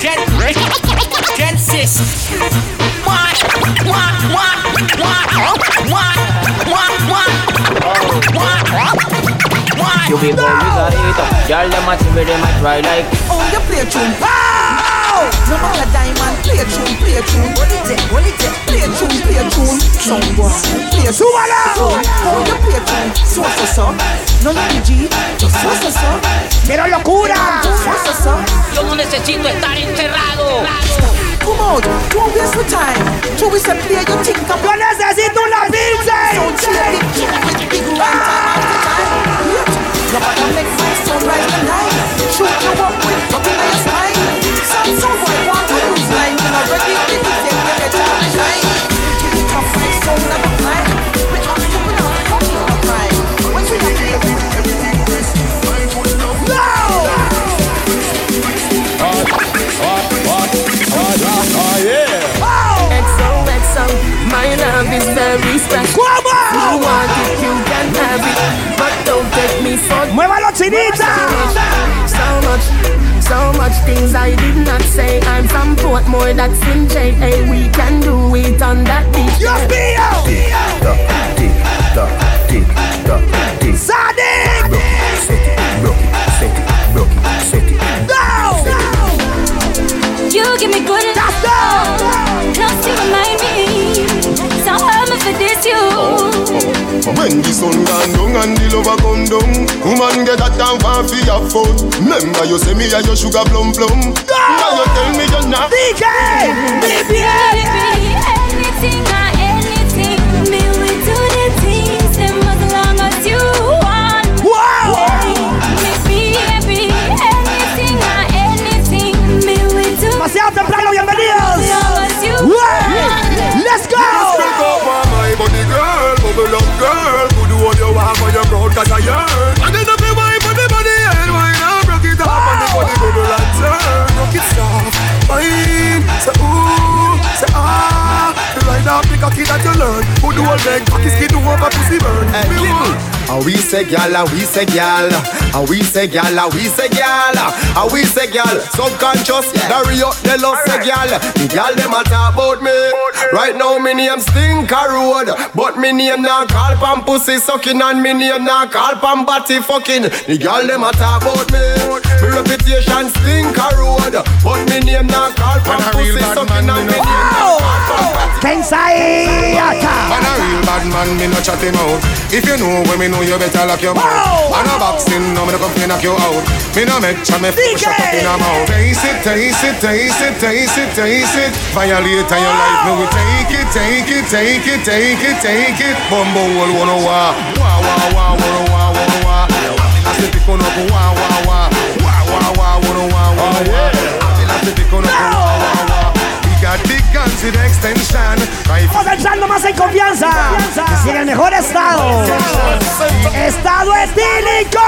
S13: Get rich. Get sis. What? What? What? What? What? What? What? What? What?
S9: You be born with a hater. Girl, them a TV, them a try like.
S16: Oh, you play tune. Ah! No matter diamond, play tune, play tune. What it take, what it take, play tune, play tune. Some boy, play tune.
S2: ¡Súbalo!
S16: Oh, you play
S40: bedroom. So so so, no no G. So so so,
S2: quiero locura.
S40: So so so.
S41: Yo no necesito estar encerrado.
S40: Come out, don't waste the time. Two we say play your think up.
S2: Yo necesito una pizza.
S40: Sound cheap, big big one time after time. Nobody make my sound rise the night. Shoot you up with nothing on your spine. Some some boy want to lose line. You know ready to take the better
S42: things I did not say. I'm from Portmore, that's in JA. We can do it on that beach.
S2: Dios mío!
S43: Tick tock, tick tock, tick tock, tick.
S2: ¡Sonic!
S43: Broke it, set it, broke it, set it, broke it, set it.
S10: You give me good
S15: When the sun gone down and the lover come down Woman get that time for fi have fun Remember you say me and your sugar plum plum. Now you tell me you're not
S2: DJ!
S10: Baby, anything or you want
S15: for your proud cause I yearn And then up your wife on the body and wine and broke it up. And the body bubble and turn Rock it soft, fine Say ooh, say ah. The ride up the cocky that you learn. Who do all beg cocky skin over pussy burn?
S43: Hey,
S15: Me want.
S43: And we say gal, and we say gal, and we say gal, and we say gal, and we say gal. Subconscious, carry up the love say gal. The gal them a talk about me. Right now me name Stinker Road, but me name not call pam pussy sucking, and me name not call pam body fucking. The gal them a talk about me. Me reputation Stinker Road, but me name not call pam pussy sucking, and me name not call pam body.
S2: Pensaiata!
S15: Man a real bad man, me no chat him out. If you know when me know you better lock your mouth. Man a boxing, no me no come fi knock you out. Me no make chat me full shut up in a mouth. Taste it, taste it, taste it, taste it, taste it. Violate your life, me we take it, take it, take it, take it, take it. Bumbo wall wanna wah Wah wah wah wanna wah wanna wah I say pick on up wah wah wah Wah wah
S2: Vamos entrando más en confianza. Y en el mejor estado. Estado etílico.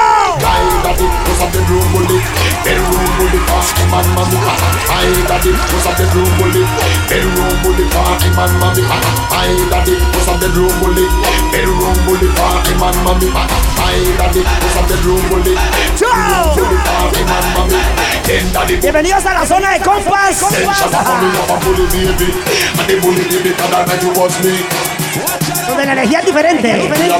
S2: Bienvenidos a la zona de compas. Donde la energía es diferente. ¡Dígalo!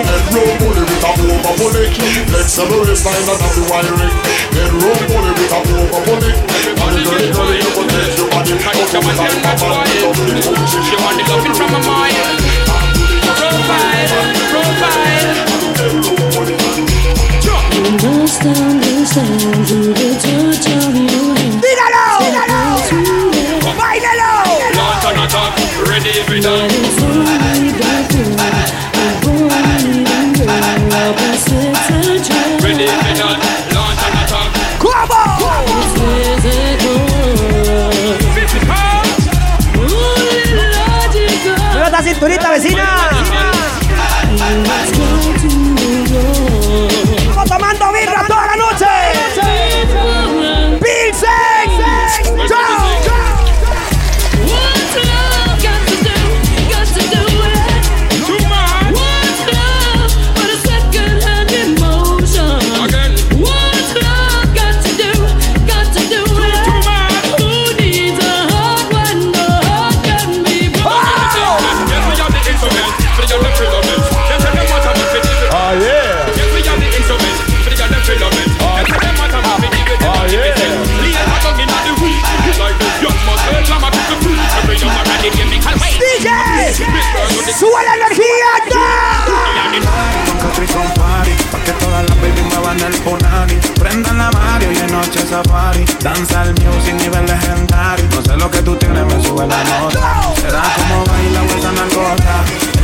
S13: Nota. Será como baila o esa narcota.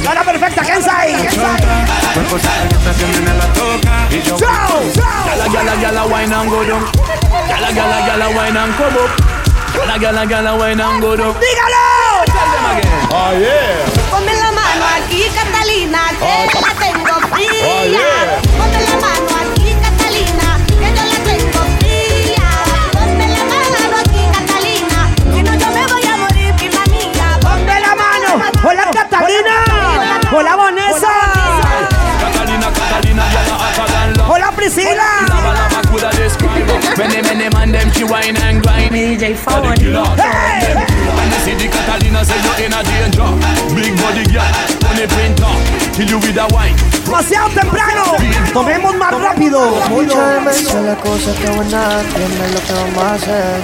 S2: ¡Hora perfecta, Kensai!
S13: Cuerpo sabe que esta tiene la toca. Y yo. Yala, yala, yala, wine and go down. Yala, yala, yala, wine and come up. Yala, yala, yala, wine and go down.
S2: ¡Dígalo!
S13: Tell them again.
S44: Oh yeah.
S10: Ponme la mano aquí, Catalina, que yo la tengo fría.
S44: Oh, yeah.
S10: Ponme la mano
S13: Man them she wine and grind. DJ Fowler.
S2: Hey!
S13: When you see the Catalina, say you're in a danger. Big body girl, money printer. Kill you with a wine.
S2: ¡Demasiado temprano! ¡Tomemos más rápido!
S1: Mucha demencia, la cosa está buena, entiende lo que vamos a hacer.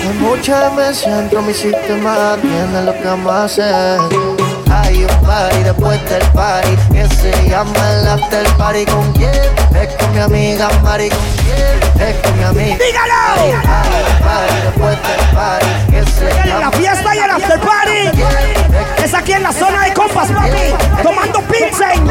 S1: Hay mucha demencia dentro de mi sistema, entiende lo que vamos a hacer. Hay un party después del party que se llama el after party. ¿Con quién? Es con mi amiga Mari. ¿Con
S2: ¡Dígalo!
S1: Party party que se
S2: La fiesta y el after party es aquí en la zona de compas, papi. Tomando pilsen.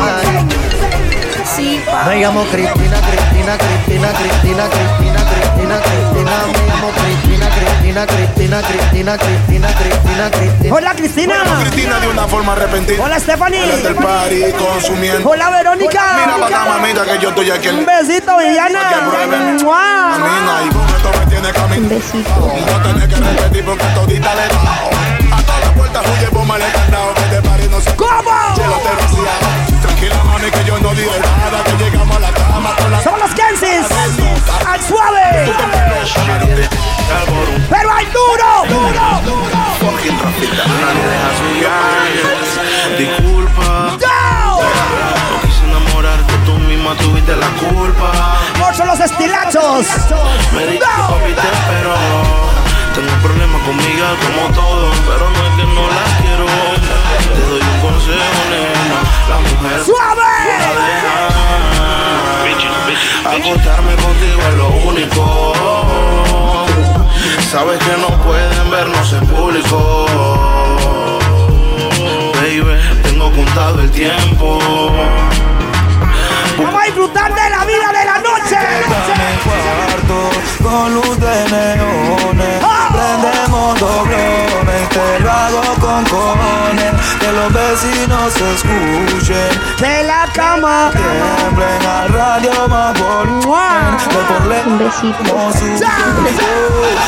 S10: Sí,
S1: Me llamo Cristina, Cristina, Cristina, Cristina, Cristina, Cristina, Cristina. Me llamo Cristina, Cristina, Cristina, Cristina, Cristina, Cristina, Cristina.
S2: Hola, Cristina.
S15: Cristina de una forma repentina.
S2: Hola, Stephanie.
S15: Party consumiendo.
S2: Hola, Verónica.
S15: Mira para mamita, que yo estoy aquí.
S2: Un besito, Villana. ¡Mua!
S15: Camina y con esto me tiene camino.
S38: Un besito.
S15: No tenés que repetir porque todita le he dado. A todas las puertas huye, bomba le he cantado. Que de party no se
S2: ¿Cómo?
S7: Me dijiste papi te espero. Tengo problemas conmigo como todo, pero no es que no la quiero. Te doy un consejo, nena. La mujer
S2: ¡Suave!
S7: Acostarme contigo es lo único. Sabes que no pueden vernos en público. Baby, tengo contado el tiempo.
S18: Sí. Vecinos escuchen.
S2: De la cama.
S18: Tiemblen al radio más volumen. De por lejos
S38: Un besito.
S18: como su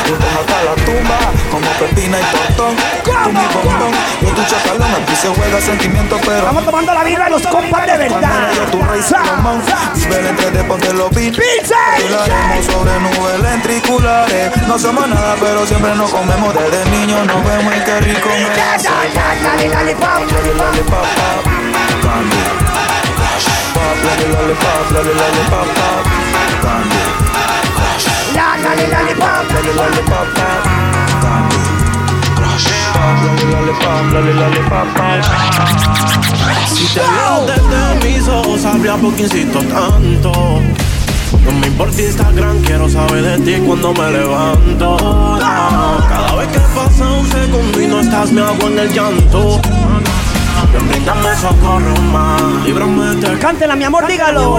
S18: Juntos hasta la tumba, como Pepina y Tostón. Tú mi bombón, yo tu chacalón. Aquí se juega sentimiento, pero
S2: Vamos tomando la vida de los compas de verdad.
S18: yo tu entre de ponte los pin. Volaremos sobre nubes ventriculares. No somos nada, pero siempre nos comemos. Desde niños nos vemos y qué rico me hace.
S2: Dale, dale, pop.
S7: Si te veo desde mis ojos, sabría por qué insisto tanto. No me importa Instagram, quiero saber de ti cuando me levanto. Cada vez que pasa un segundo y no estás, me hago en el llanto. Brindame socorro más, líbrame de
S2: Cántela, mi amor, dígalo.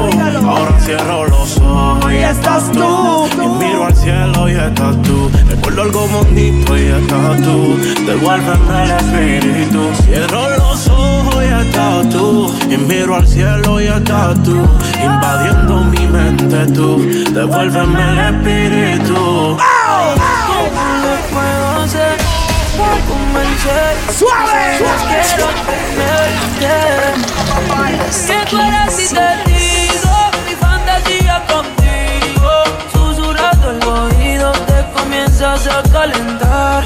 S7: Ahora cierro los ojos y estás tú. Y miro al cielo y estás tú. Recuerdo algo bonito y estás tú. Devuélveme el espíritu. Cierro los ojos y estás tú. Y miro al cielo y estás tú. Invadiendo mi mente tú. Devuélveme el espíritu.
S2: ¡Suave!
S3: Quiero tenerte Que tú eres y te digo Mi fantasía contigo Susurrando el oído Te comienzas a calentar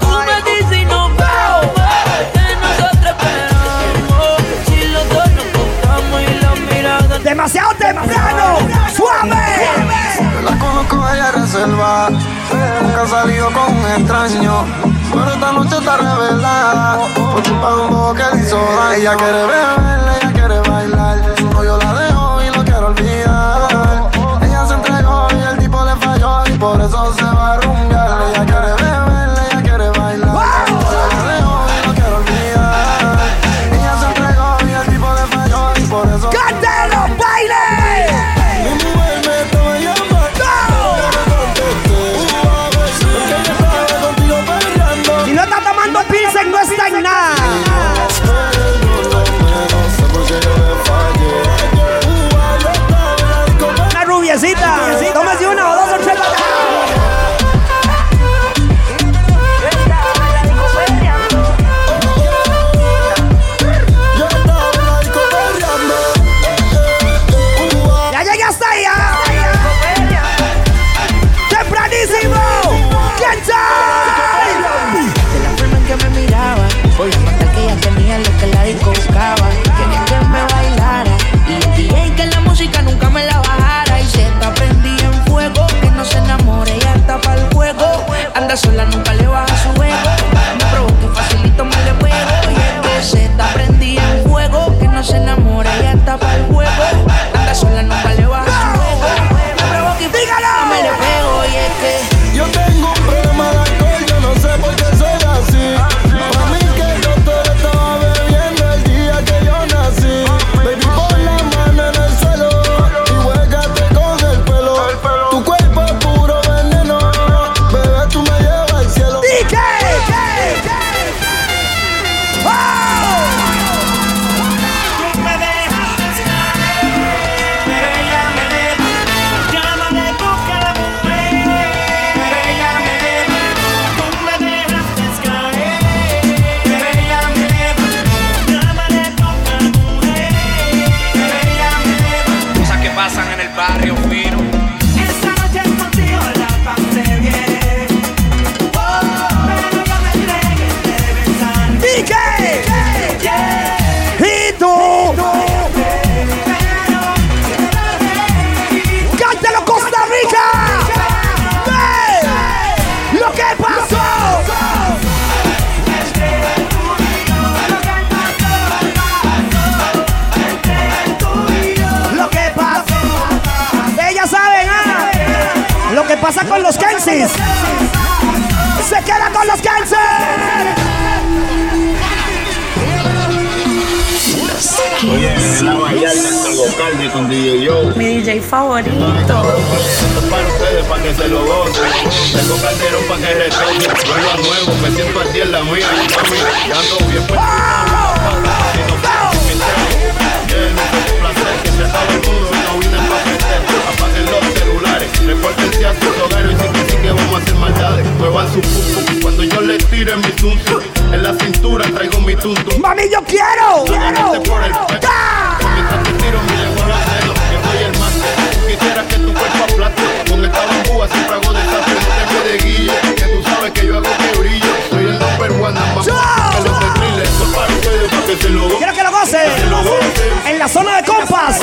S3: Tú me dices y no veo Que nosotros esperamos Si los dos nos contamos Y la mirada
S2: Demasiado temprano. Suave.
S1: Yo la conozco, ella reserva. Nunca ha salido con un extraño. Pero esta noche está revelada. Por culpa un que le hizo daño. Ella quiere beber, ella quiere bailar. Su novio la dejó y lo quiero olvidar. Ella se entregó y el tipo le falló. Y por eso
S45: en la
S2: zona de compas.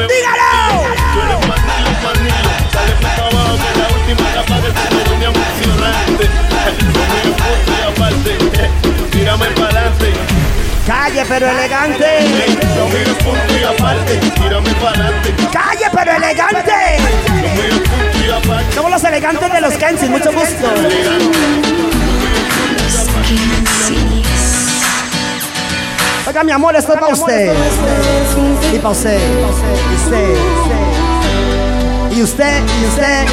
S45: me
S2: ¡Dígalo!
S45: Tú eres manila, manila. Sale para abajo que la última capa de futuro me emocionante. Conmigo punto y aparte. Tírame para adelante.
S2: Calle pero elegante.
S45: Conmigo punto y aparte. Tírame para adelante.
S2: Calle pero elegante.
S45: Conmigo punto y aparte.
S2: Somos los elegantes de los Kensis, mucho gusto. Oiga, mi amor, esto es para usted. Y para usted. Y usted. Y usted, y usted,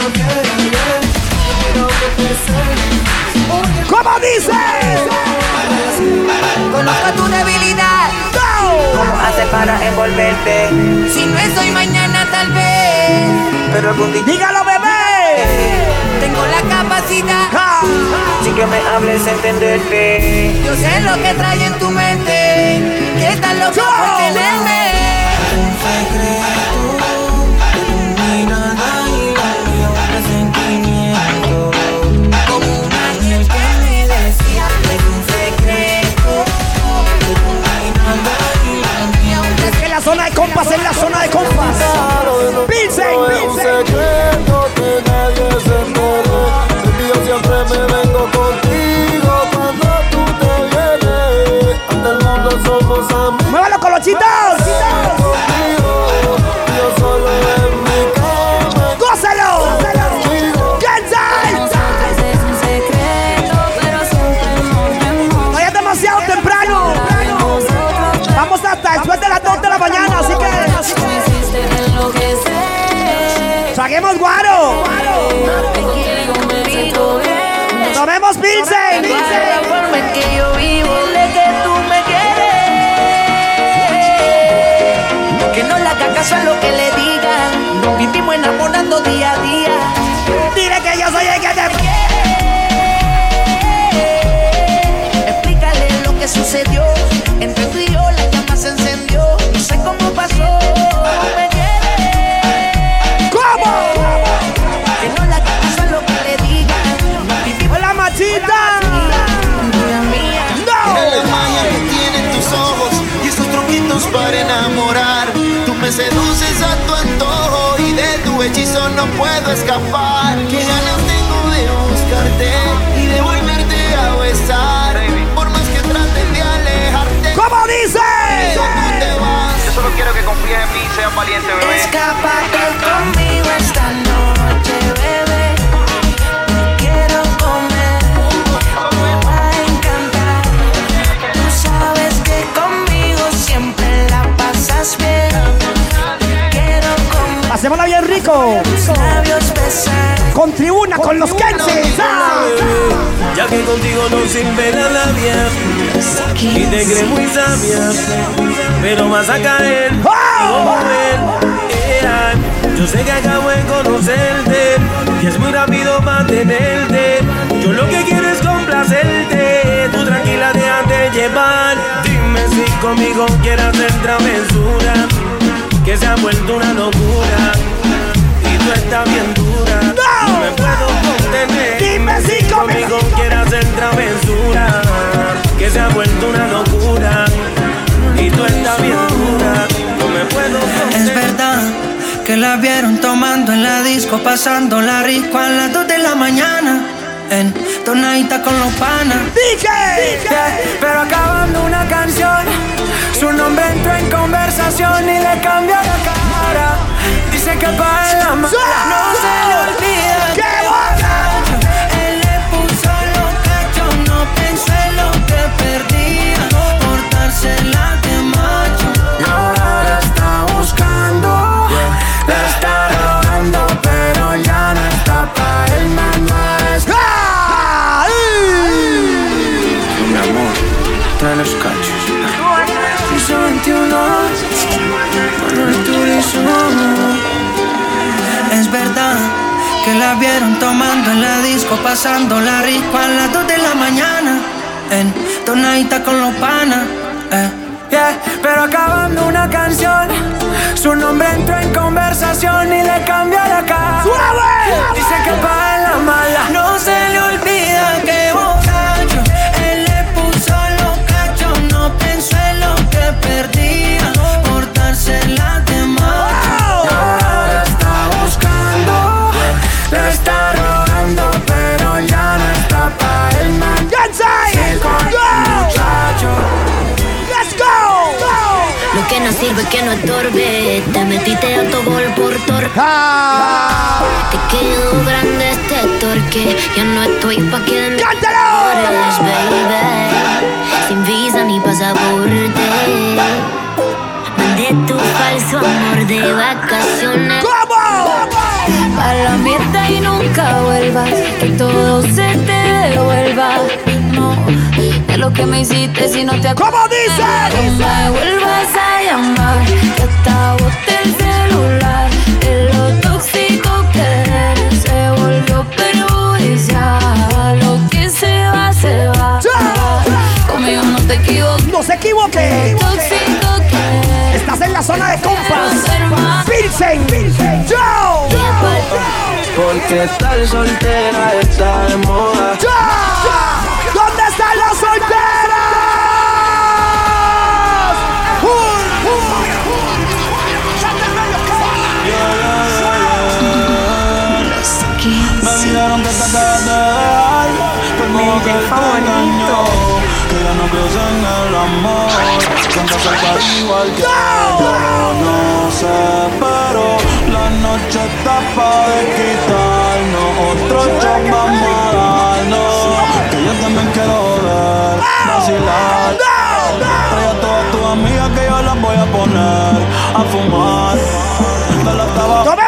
S46: no quiero. Adentro.
S2: ¿Cómo dice?
S8: Conozco tu debilidad. ¿Cómo haces para envolverte? Si no es hoy, mañana tal vez. Pero algún día.
S2: ¡Dígalo, bebé!
S8: Tengo la capacidad. Sin que me hables, entenderte. Yo sé lo que trae en tu mente. ¿Qué Que estás loco por tenerme.
S2: zona de compas, en la zona de compas. Pilsen, Pilsen.
S3: siempre me sucedió. Entre tú y yo
S2: la llama
S47: se encendió. No
S2: sé cómo
S47: pasó. Me
S8: quieres. ¿Cómo? Que no la caso a lo que le digan. Hola, machita. Vida mía. No. La
S2: magia que
S8: tienen tus ojos y esos truquitos para enamorar. Tú me
S7: seduces a tu antojo y de tu hechizo no puedo escapar.
S48: Valiente, bebé.
S34: Escápate conmigo esta noche, bebé. Me quiero comer, me va a encantar. Tú sabes que conmigo siempre la pasas bien. Quiero comer
S2: Pasémosla bien rico.
S34: labios besar.
S2: Con tribuna, con los Kensis. ¡Ah!
S5: Ya que contigo no sirve la labia Y te crees muy sabia Pero vas a caer Ea, Yo sé que acabo de conocerte Y es muy rápido mantenerte. Yo lo que quiero es complacerte Tú tranquila déjate llevar. Dime si conmigo quieres hacer travesura Que se ha vuelto una locura Y tú estás bien dura. No me puedo contener
S2: Dime si
S5: conmigo quieres hacer travesura Que se ha vuelto una locura Y tú estás bien
S8: que la vieron tomando en la disco, pasando la rico a las 2 de la mañana. En tonadita con los panas.
S34: Yeah, pero acabando una canción, su nombre entró en conversación y le cambió la cara. Dice que para la mala no se le olvida.
S2: ¡Qué
S34: borracho. Él le puso los cachos, no pensó en lo que perdía. Portársela de
S8: Es verdad que la vieron tomando en la disco, pasando la rico a las 2 de la mañana. En tonadita con los panas. Eh.
S34: Yeah, pero acabando una canción, su nombre entró en conversación y le cambió la cara. Dice que para
S33: sirve que no estorbe. Te metiste autogol por torpe.
S2: Ah.
S33: Te quedó grande este torque. Ya no estoy pa' que de mí llores, baby. Sin visa ni pasaporte. Mandé tu falso amor de vacaciones.
S49: A la mierda y nunca vuelvas, que todo se lo que me hiciste si no te acuerdas.
S2: ¿Cómo dice?
S49: No me vuelvas a llamar, que hasta boté el celular. De lo tóxico que eres, se volvió perjudicial. Lo que se va, se va. Conmigo no te equivoques.
S2: No se equivoque.
S49: Tóxico que eres.
S2: Estás en la zona de compas. Pilsen. Joe.
S5: Porque estar soltera está de moda
S2: ¿Dónde
S18: Pero que ya no crees en el amor. Siento cerca igual que yo No sé, pero la noche está pa' de quitarnos. Otro shot vamos a darnos. Que yo también quiero ver Vacilar. Trae a todas tus amigas que yo las voy a poner A fumar. De la tabaco.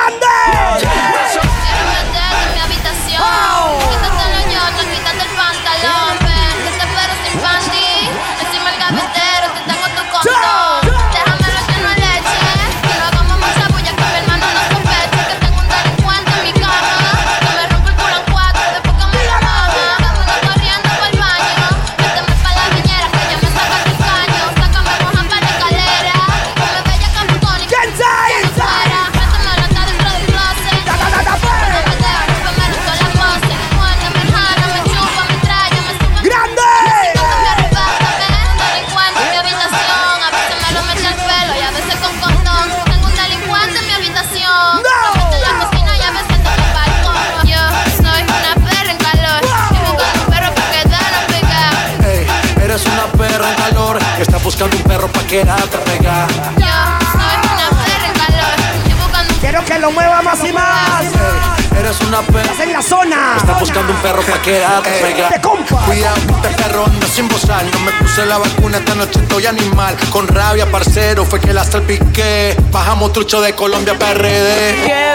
S50: Una perra.
S2: Estás en la zona.
S38: Está buscando un perro pa' que era te pega.
S2: Te compa.
S51: Cuidado, este perro anda sin bozar. No me puse la vacuna, esta noche estoy animal. Con rabia, parcero, fue que la salpiqué. Bajamos trucho de Colombia, PRD.
S3: Qué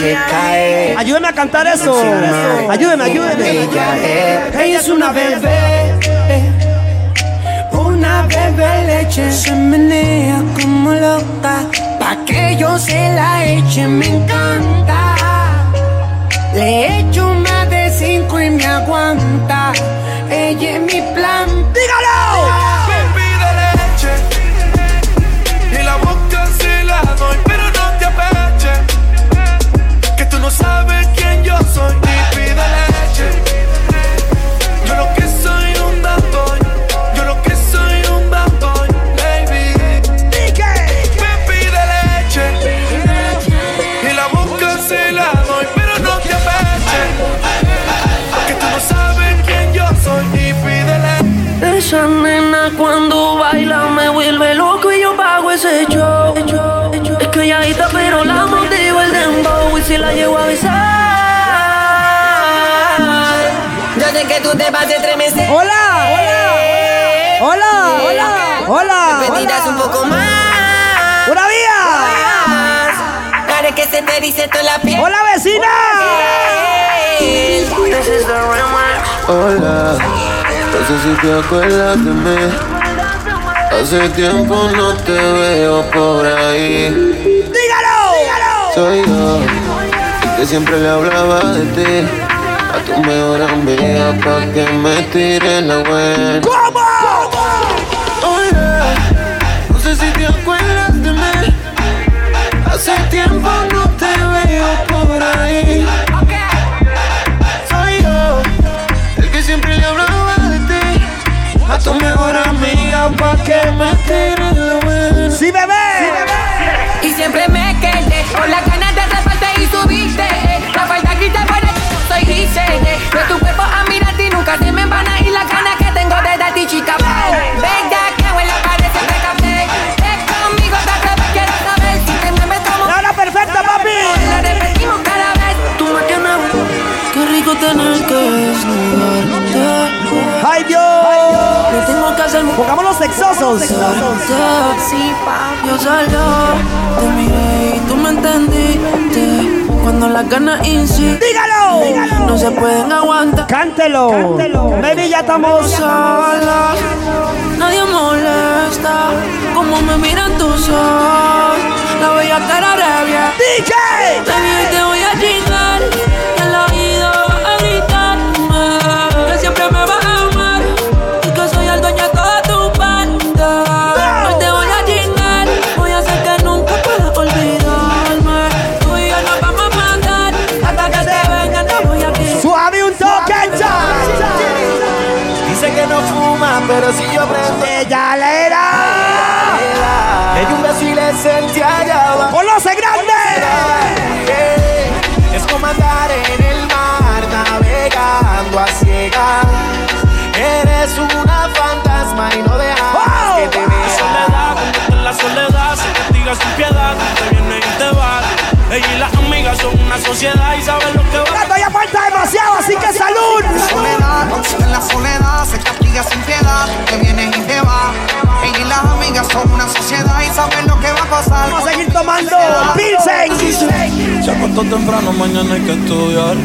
S16: leche caer.
S2: Ayúdeme a cantar eso. Ayúdeme, ayúdeme.
S16: Ella es,
S3: Ella es una bebé, una bebé leche. Se menea como loca, pa' que yo se la eche, me encanta. Le echo más de cinco y me aguanta. Ella es mi plan.
S2: ¡Dígalo!
S52: No sabes quién yo soy y pide leche. Yo lo que soy un bad boy, yo lo que soy un bad boy, baby. Me pide leche y la boca se la doy, pero no te apeches. Que tú no sabes quién yo soy y pide leche.
S3: Esa nena cuando baila la llevo a besar.
S9: Yo sé que tú te vas a estremecer.
S2: Hola, hola, hola, hola, hola.
S9: Me tiras un poco más.
S2: ¡Una vía!
S9: Para que se te dice toda la piel.
S2: ¡Hola, vecina!
S16: Hola, no sé si te acuerdas de mí. Hace tiempo no te veo por ahí.
S2: ¡Dígalo!
S16: Soy yo, que siempre le hablaba de ti. A tu mejor amiga pa' que me tire la buena.
S2: ¿Cómo?
S16: Hola, no sé si te acuerdas de mí. Hace tiempo no te veo por ahí. Soy yo, el que siempre le hablaba de ti. A tu mejor amiga pa' que me tire
S3: Yo salgo, te miré y tú me entendiste. Cuando las ganas insisten,
S2: ¡Dígalo!
S3: no se pueden aguantar.
S2: Cántelo. Baby, ya estamos.
S3: Nadie molesta como me miran tus ojos. La bella cara rabia.
S2: DJ.
S18: Castiga sin piedad, te
S53: vienen y te va. Ella y las amigas son una sociedad y saben lo que va a pasar.
S2: Vamos a seguir tomando Pilsen.
S38: Se acostó temprano, mañana hay que estudiar.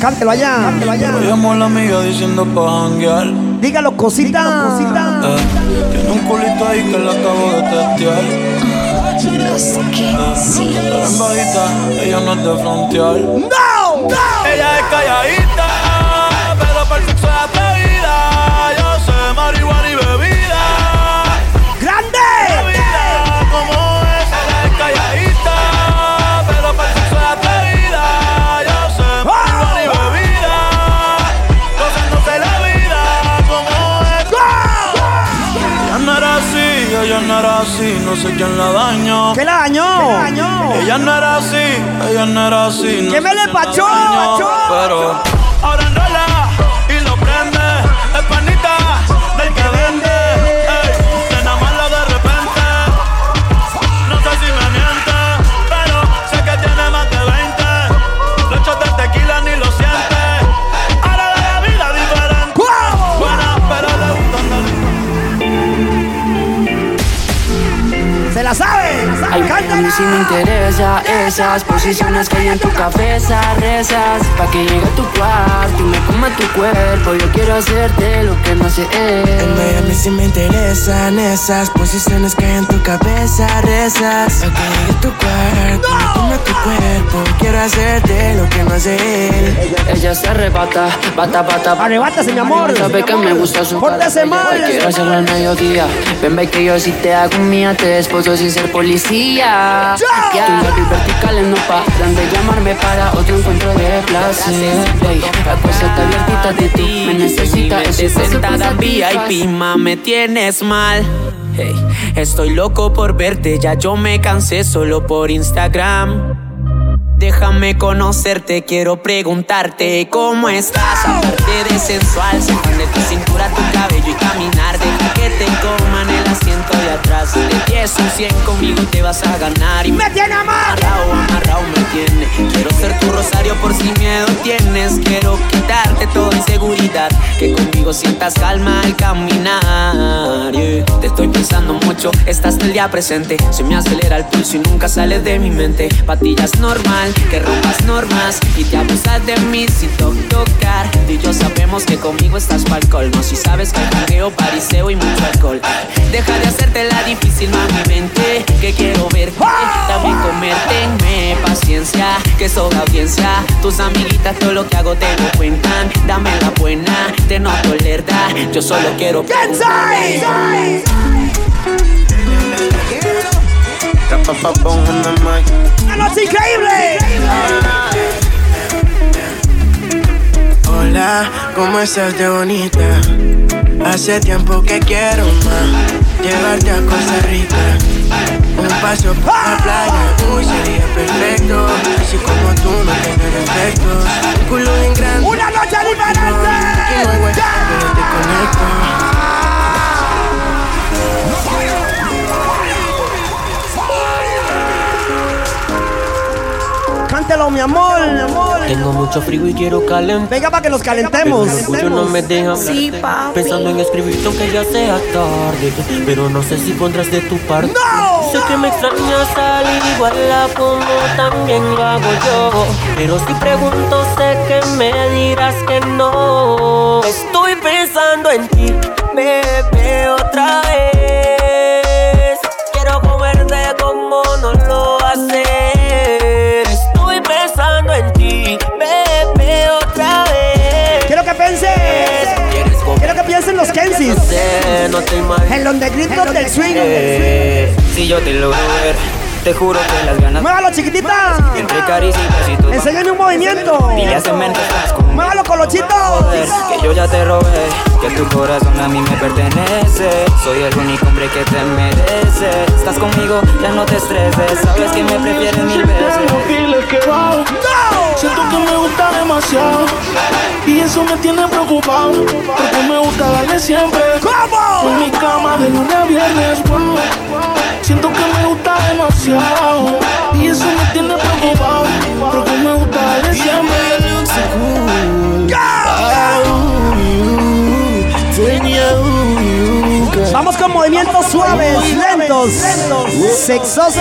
S2: Cántelo allá. Cántelo allá.
S38: Me llamó la amiga diciendo pa' janguear.
S2: Dígalo, cosita. cosita.
S38: Eh, tiene un culito ahí que la acabo de testear. Eh, pero en bajita, ella no es de frontear.
S2: ¡No! ¡No!
S18: Ella es calladita,
S38: así,
S18: no sé quién la dañó.
S2: ¿Qué la dañó?
S18: Ella no era así, ella no era así. No
S2: ¿Qué me le
S18: quién
S2: pachó?
S18: Pero
S3: mí sí me interesa esas posiciones que hay en tu cabeza, rezas Pa' que llegue a tu cuarto y me coma tu cuerpo. Yo quiero hacerte lo que no hace él
S16: A mí sí me interesan esas posiciones que hay en tu cabeza, rezas Pa' que llegue a tu cuarto y me coma tu cuerpo. Quiero hacerte lo que no hace él
S3: Ella se arrebata, bata, bata
S2: Arrebátase, mi amor
S3: Sabe que me gusta su
S2: Pórtese mal.
S3: Quiero hacerlo al mediodía. Ven, ve que yo sí te hago mía Te desposo sin ser policía
S2: ¡Ya!
S3: Tus labios verticales no paran de llamarme para otro encuentro de placer Ey, acuéstate abiertita de ti Me necesita ese
S25: sentada. VIP, ma, me tienes mal. Hey, estoy loco por verte, ya yo me cansé solo por Instagram. Déjame conocerte, quiero preguntarte cómo estás. Aparte de sensual, de tu cintura tu cabello y caminar. Deja que te coman el asiento de atrás. De 10 un 100 conmigo te vas a ganar. Y
S2: ¡Me tiene
S25: amarrado, amarrado me tiene. Quiero ser tu rosario por si miedo tienes. Quiero quitarte toda inseguridad. Que conmigo sientas calma al caminar. yeah. Te estoy pensando mucho, estás el día presente. Se me acelera el pulso y nunca sales de mi mente. Patillas normal, que rompas normas y te abusas de mí sin to- tocar. Tú y yo sabemos que conmigo estás pa'l colmo. Si sabes que hay jangueo, pariseo y mucho alcohol. Deja de hacerte la difícil, mami, vente. Que quiero verte, también comerte. Tenme paciencia, que sobra audiencia. Tus amiguitas todo lo que hago te lo cuentan. Dame la buena, te noto lerda. Yo solo quiero
S2: ¡Una noche increíble!
S16: Hola, ¿cómo estás de bonita? Hace tiempo que quiero más Llevarte a Costa Rica Un paso por la playa Uy, sería perfecto Así como tú no tienes defectos Un culo bien grande
S2: ¡Una noche diferente!
S16: Aquí no hay pero te conecto
S2: Cántelo, mi amor, mi amor.
S54: Tengo mucho frío y quiero calentar.
S2: Venga para que nos calentemos.
S54: El orgullo no me deja hablar.
S2: Sí, papi.
S54: Pensando en escribirte aunque ya sea tarde. Pero no sé si pondrás de tu parte. Sé que me extrañas al igual a como también lo hago yo. Pero si pregunto, sé que me dirás que no. Estoy pensando en ti, bebé, otra vez. existe. No te imaginas.
S2: El underground del swing.
S55: Si yo te logro ver te juro que las ganas.
S2: Muévalo, chiquitita.
S55: Entre caricias y tu
S2: Enséñame un movimiento.
S55: Y ya se me
S2: Muévalo, colochito.
S55: que yo ya te robé, que tu corazón a mí me pertenece. Soy el único hombre que te merece. Estás conmigo, ya no te estreses. Sabes que me prefieres mil veces.
S56: Dile que va. Siento que me gusta demasiado y eso me tiene preocupado porque me gusta darle siempre.
S2: ¿Cómo?
S56: En mi cama de lunes a viernes. wow. Siento que me gusta demasiado y eso me tiene preocupado porque me gusta darle siempre.
S2: Vamos con movimientos suaves, lentos, sexosos,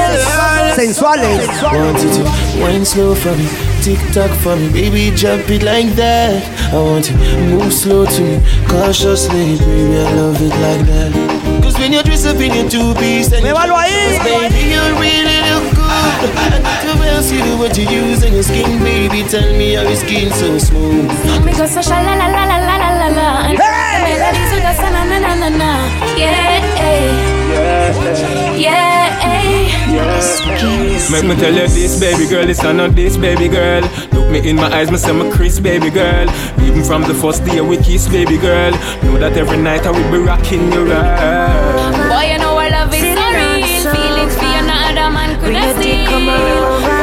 S2: sensuales.
S16: Want you to wine slow for me, tick tock for me, baby, jump it like that. I want you to move slow to me, cautiously, baby, I love it like that when you dress up in your two piece and baby you really look good. And to ask you what you use on your skin, baby. Tell me how your skin so smooth.
S10: Me go so sha la la la la la la la. Hey! Melodies with us na na na na na. Yeah. Eh. Yeah, yeah, yeah.
S18: Make me tell you this, baby girl, it's not this, baby girl. Me in my eyes, me say me Chris, baby girl. Even from the first day we kiss, baby girl. Know that every night I will be rocking your world.
S10: Boy, you know I love it,
S54: sorry. Feelings for another man could have steal.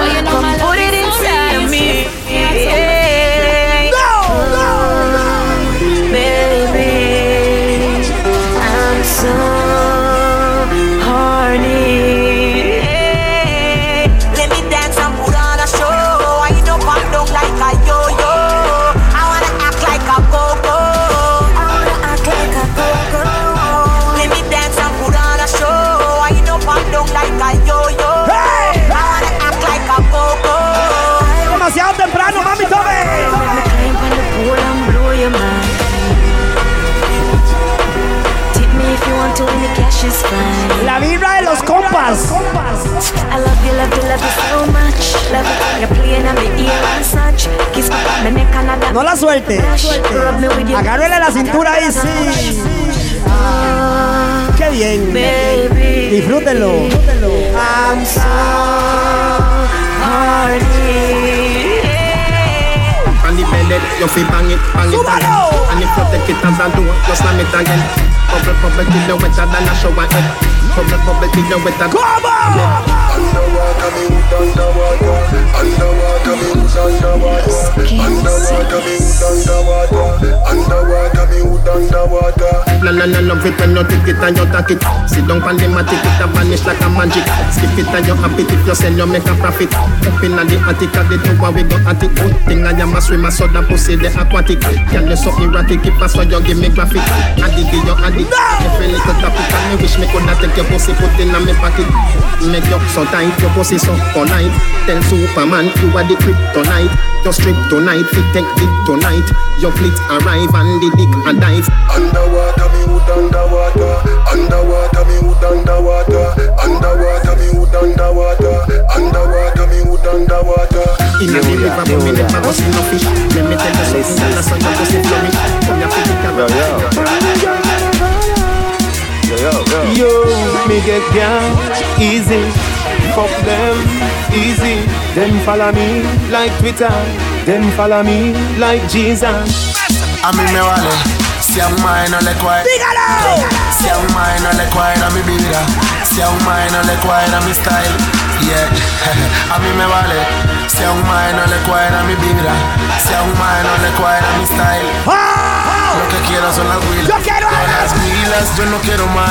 S2: No la suelte. Agárrele la cintura ahí, sí. Qué bien. Disfrútenlo.
S54: I'm so horny.
S57: On the belly, you feel bang it, bang it again. And if you take it as a door, you slam it again. Bubble, bubble, till you wetter than a shower head. Till you wetter. Come
S38: Underwater, me hood underwater. Underwater, me hood underwater. Underwater, me hood underwater. Underwater, me hood underwater.
S57: La la la love it when you take it and you take it. Sit down on the it a vanish like a magic. Skip it and you happy if you sell, you make a profit. Up in the attic, at the tower we go at it. Good thing I am a swimmer, so the pussy the aquatic. Girl you so erratic, if I saw you give me graphic. Addict, you addict. Every little topic, and me wish me coulda take your pussy, put in a me pocket. Make you so tight, your pussy so polite. Tell Superman you are the kryptonite. Your strip tonight, fit take it tonight. Your fleet arrive and the dick a dive.
S38: Underwater, me hood underwater. Underwater, me hood underwater. Underwater, me hood underwater. Underwater, me hood underwater.
S57: In a river, but me never go see no fish. Let me tell you something, girl, I saw your pussy flourish. Come here, fit it,
S58: Yo, yo, yo. Yo, me get down easy. Fuck them easy. Then follow me like Twitter. Then follow me like Jesus.
S16: A mí me vale si a un mae no le cuadra. Si a un mae no le cuadra mi vida. Si a un mae no le cuadra mi style. Yeah. a mí me vale si a un mae no le cuadra mi vida. Si a un mae no le cuadra mi style. Lo que quiero son las wheels.
S2: Yo quiero
S16: las wheels, yo no quiero más.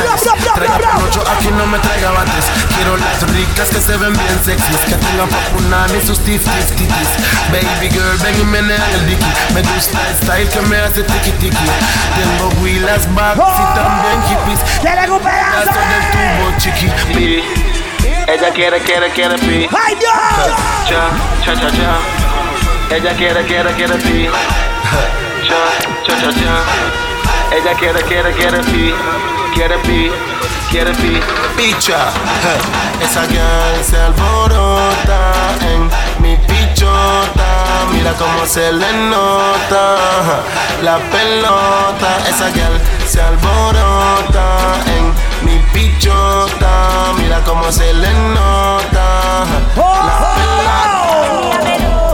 S16: Traiga panocho, aquí no me traiga bates. Quiero las ricas que se ven bien sexys. Que tengan papunan y sus tifis, titis. Baby girl, ven y menea el dicky. Me gusta el style que me hace tiki tiki. Tengo wheels, bags y también hippies.
S2: ¡Quiere un pedazo!
S16: Del tubo, chiqui.
S37: Pi. Ella quiere, quiere, quiere pi.
S2: ¡Ay, Dios!
S37: Cha, cha, cha, cha. Ella quiere, quiere, quiere pi. Cha, cha, cha, cha. Ella quiere, quiere, quiere pi. Quiere pi, quiere pi.
S16: Picha, esa girl se alborota en mi pichota. Mira cómo se le nota la pelota. Esa girl se alborota en mi pichota. Mira cómo se le nota la pelota.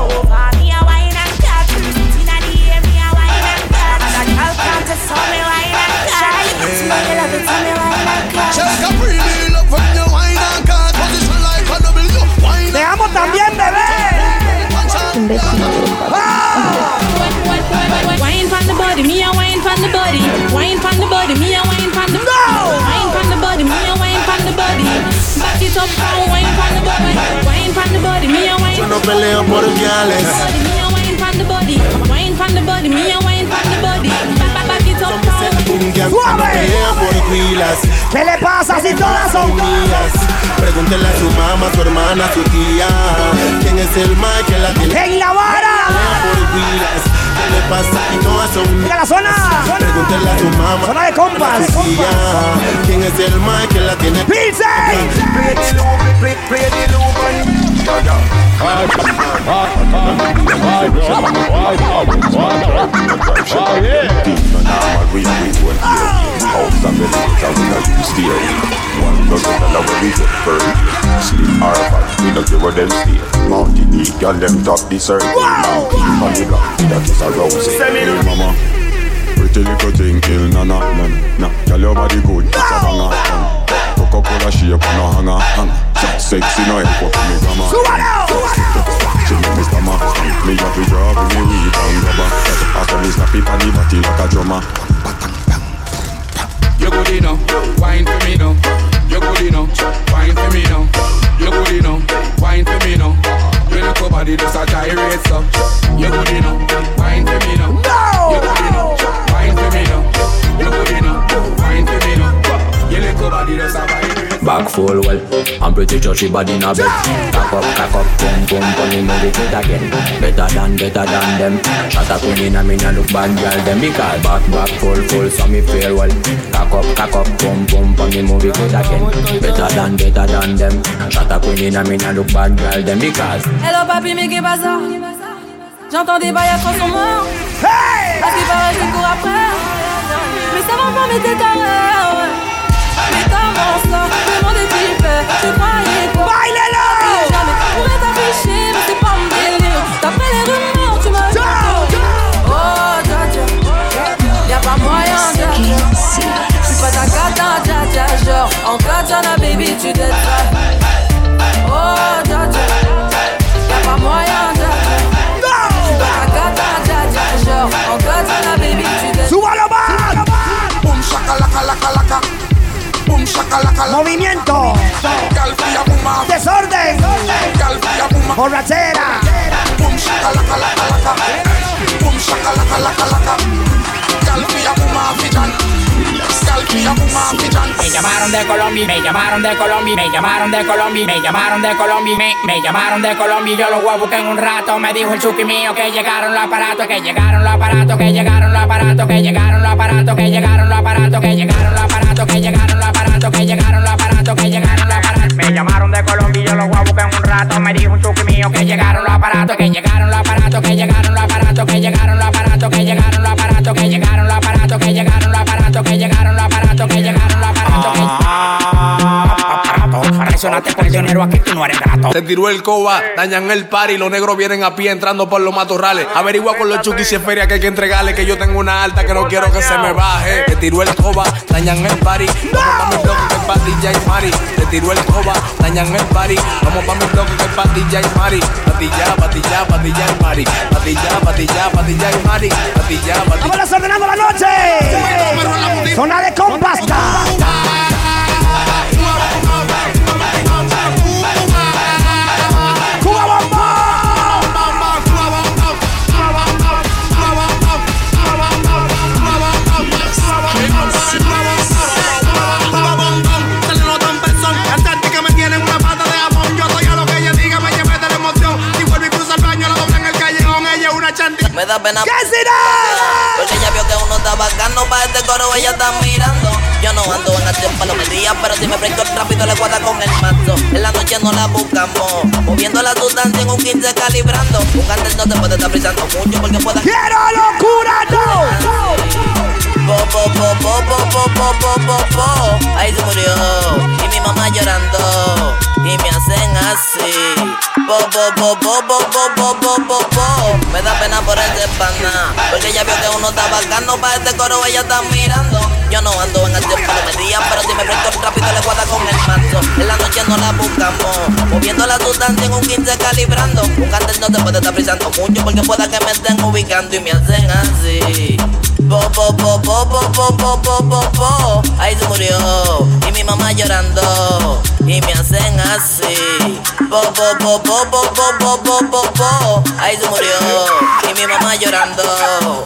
S16: Huilas.
S2: ¿Qué le pasa si todas son
S16: mías? Pregúntele a su mamá, su hermana, su tía. ¿Quién es el mal que la tiene?
S2: ¡En la vara!
S16: ¿Qué le pasa? Y todas son
S2: Mira la zona.
S16: Pregúntele a su mamá.
S2: Zona de compas.
S16: ¿Quién es el mal que la tiene?
S2: ¡Pilsen!
S59: Girl, them top the circle. Wow. On the that is a rose. Hey, mama. Pretty little thing, kill na na na na. Girl, your body good, it's a banger. Cook Coca-Cola shape and no hanger. hanger. Sexy no help up me grammar. She make me stammer. Me have to draw with me weed and rubber. After me snap it on the body like a drummer.
S13: You good enough, wine for me now. You good enough, wine for me now. You good enough, wine for me now. When you come body just a gyrate so. You good enough, wine for me now. No. You good enough, wine for me now. You good enough, wine for me now. Your little body just a.
S60: Back full well, I'm pretty sure she body in a bed. Cock up, cock up, boom, boom, boom, me move it again. Better than, better than them. Shot a queen in a me look bad girl them because back, back full, full, so me feel well. Cock up, cock up, boom, boom, boom, me move it again. Better than, better than them. Shot a queen in a me nah look bad girl them because.
S3: Hello papi, mais qu'est pas J'entends des bails à transformeurs. Hey À ce qui paraît, je cours après. Mais ça va pas, mais t'es carré, ouais. mais t'avances là, le monde est hyper, je croyais Pourrais
S38: Calfia buma fijan.
S61: Me llamaron de Colombia, me llamaron de Colombia, me llamaron de Colombia, me llamaron de Colombia, me, me llamaron de Colombia, yo los a buscar en un rato, me dijo el chuki mío que llegaron los aparatos, que llegaron los aparatos, que llegaron los aparatos, que llegaron los aparatos, que llegaron los aparatos, que llegaron los aparatos, que llegaron Colombia, yo los voy a buscar en un rato, me dijo un chuki mío que llegaron los aparatos, que llegaron los aparatos, que llegaron los aparatos, que llegaron los aparatos, que llegaron los aparatos, que llegaron los aparatos, que llegaron los aparatos, que llegaron los aparatos, que llegaron los aparatos, Reaccionaste por dinero aquí, tú no eres grato.
S62: Te tiró el coba, dañan el par y los negros vienen a pie entrando por los matorrales. Averigua con los chukis si es feria que hay que entregarle, que yo tengo una alta que no quiero que se me baje. Te tiró el coba, dañan el party. Vamos pa' mi blog que es patilla y mari. Te tiró el coba, dañan el party. Vamos pa' mi blog que es patilla y mari. Patilla, patilla, patilla y mari. Patilla, patilla, patilla y mari. Patilla, patilla.
S2: ¡Vámonos ordenando la noche! Zona de compasta.
S38: Una chanti.
S63: Me da pena.
S2: ¿Qué será?
S63: Porque ella vio que uno está bacano para este coro, ella está mirando. Yo no ando en acción para los días, pero si me prendo rápido le guarda con el mazo. En la noche no la buscamos, moviendo la sustancia en un 15 calibrando. Un candel no te puede estar brillando mucho porque pueda.
S2: ¡Quiero locura, no!
S63: Po, po, po, po, po, po, po, po, po, po. Ahí se murió. Y mi mamá llorando. Y me hacen así. Po, po, po, po, po, po, po, po, po. Me da pena por ese pana. Porque ella vio que uno está bacano para este coro, ella está mirando. Yo no ando en acción para los días, pero si me prendo rápido le guarda con el mazo. En la noche no la buscamos. Moviendo la sustancia en un 15 calibrando. Un candel no te puede estar brillando mucho porque pueda que me estén ubicando y me hacen así. Po, po, po, po, po, po, po, po, po, po. Ahí se murió. Y mi mamá llorando. Y me hacen así. Po, po, po, po, po, po, po, po, po, po. Ahí se murió. Y mi mamá llorando.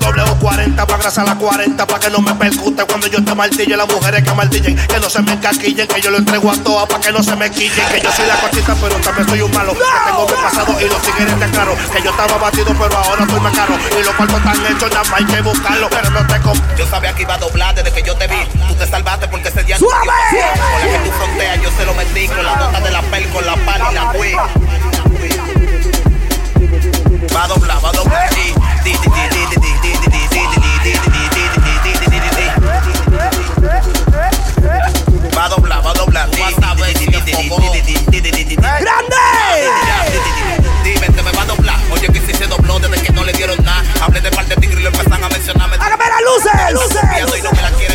S38: W40 para grasa la 40 para que no me percute cuando yo te martille las mujeres que martillen que no se me encaquillen que yo lo entrego a todas para que no se me quillen que yo soy la cortita pero también soy un malo que tengo mi pasado y los tigres te claro que yo estaba batido pero ahora estoy más caro y los cuartos están hechos nada más hay que buscarlo pero no te
S64: yo sabía que iba a doblar desde que yo te vi. Tú te salvaste porque ese día.
S2: ¡Suave!
S64: Con la que tú fronteas, yo se lo metí. Con la nota de la pel, con la pal y la wii. Va a doblar, va a doblar.
S63: Va a doblar, va a doblar.
S2: ¡Grande!
S63: Dime, te me va a doblar. Oye, que si se dobló desde que no le dieron nada. Hablé de parte de tigre y lo empezaron a mencionarme
S2: luces. luces.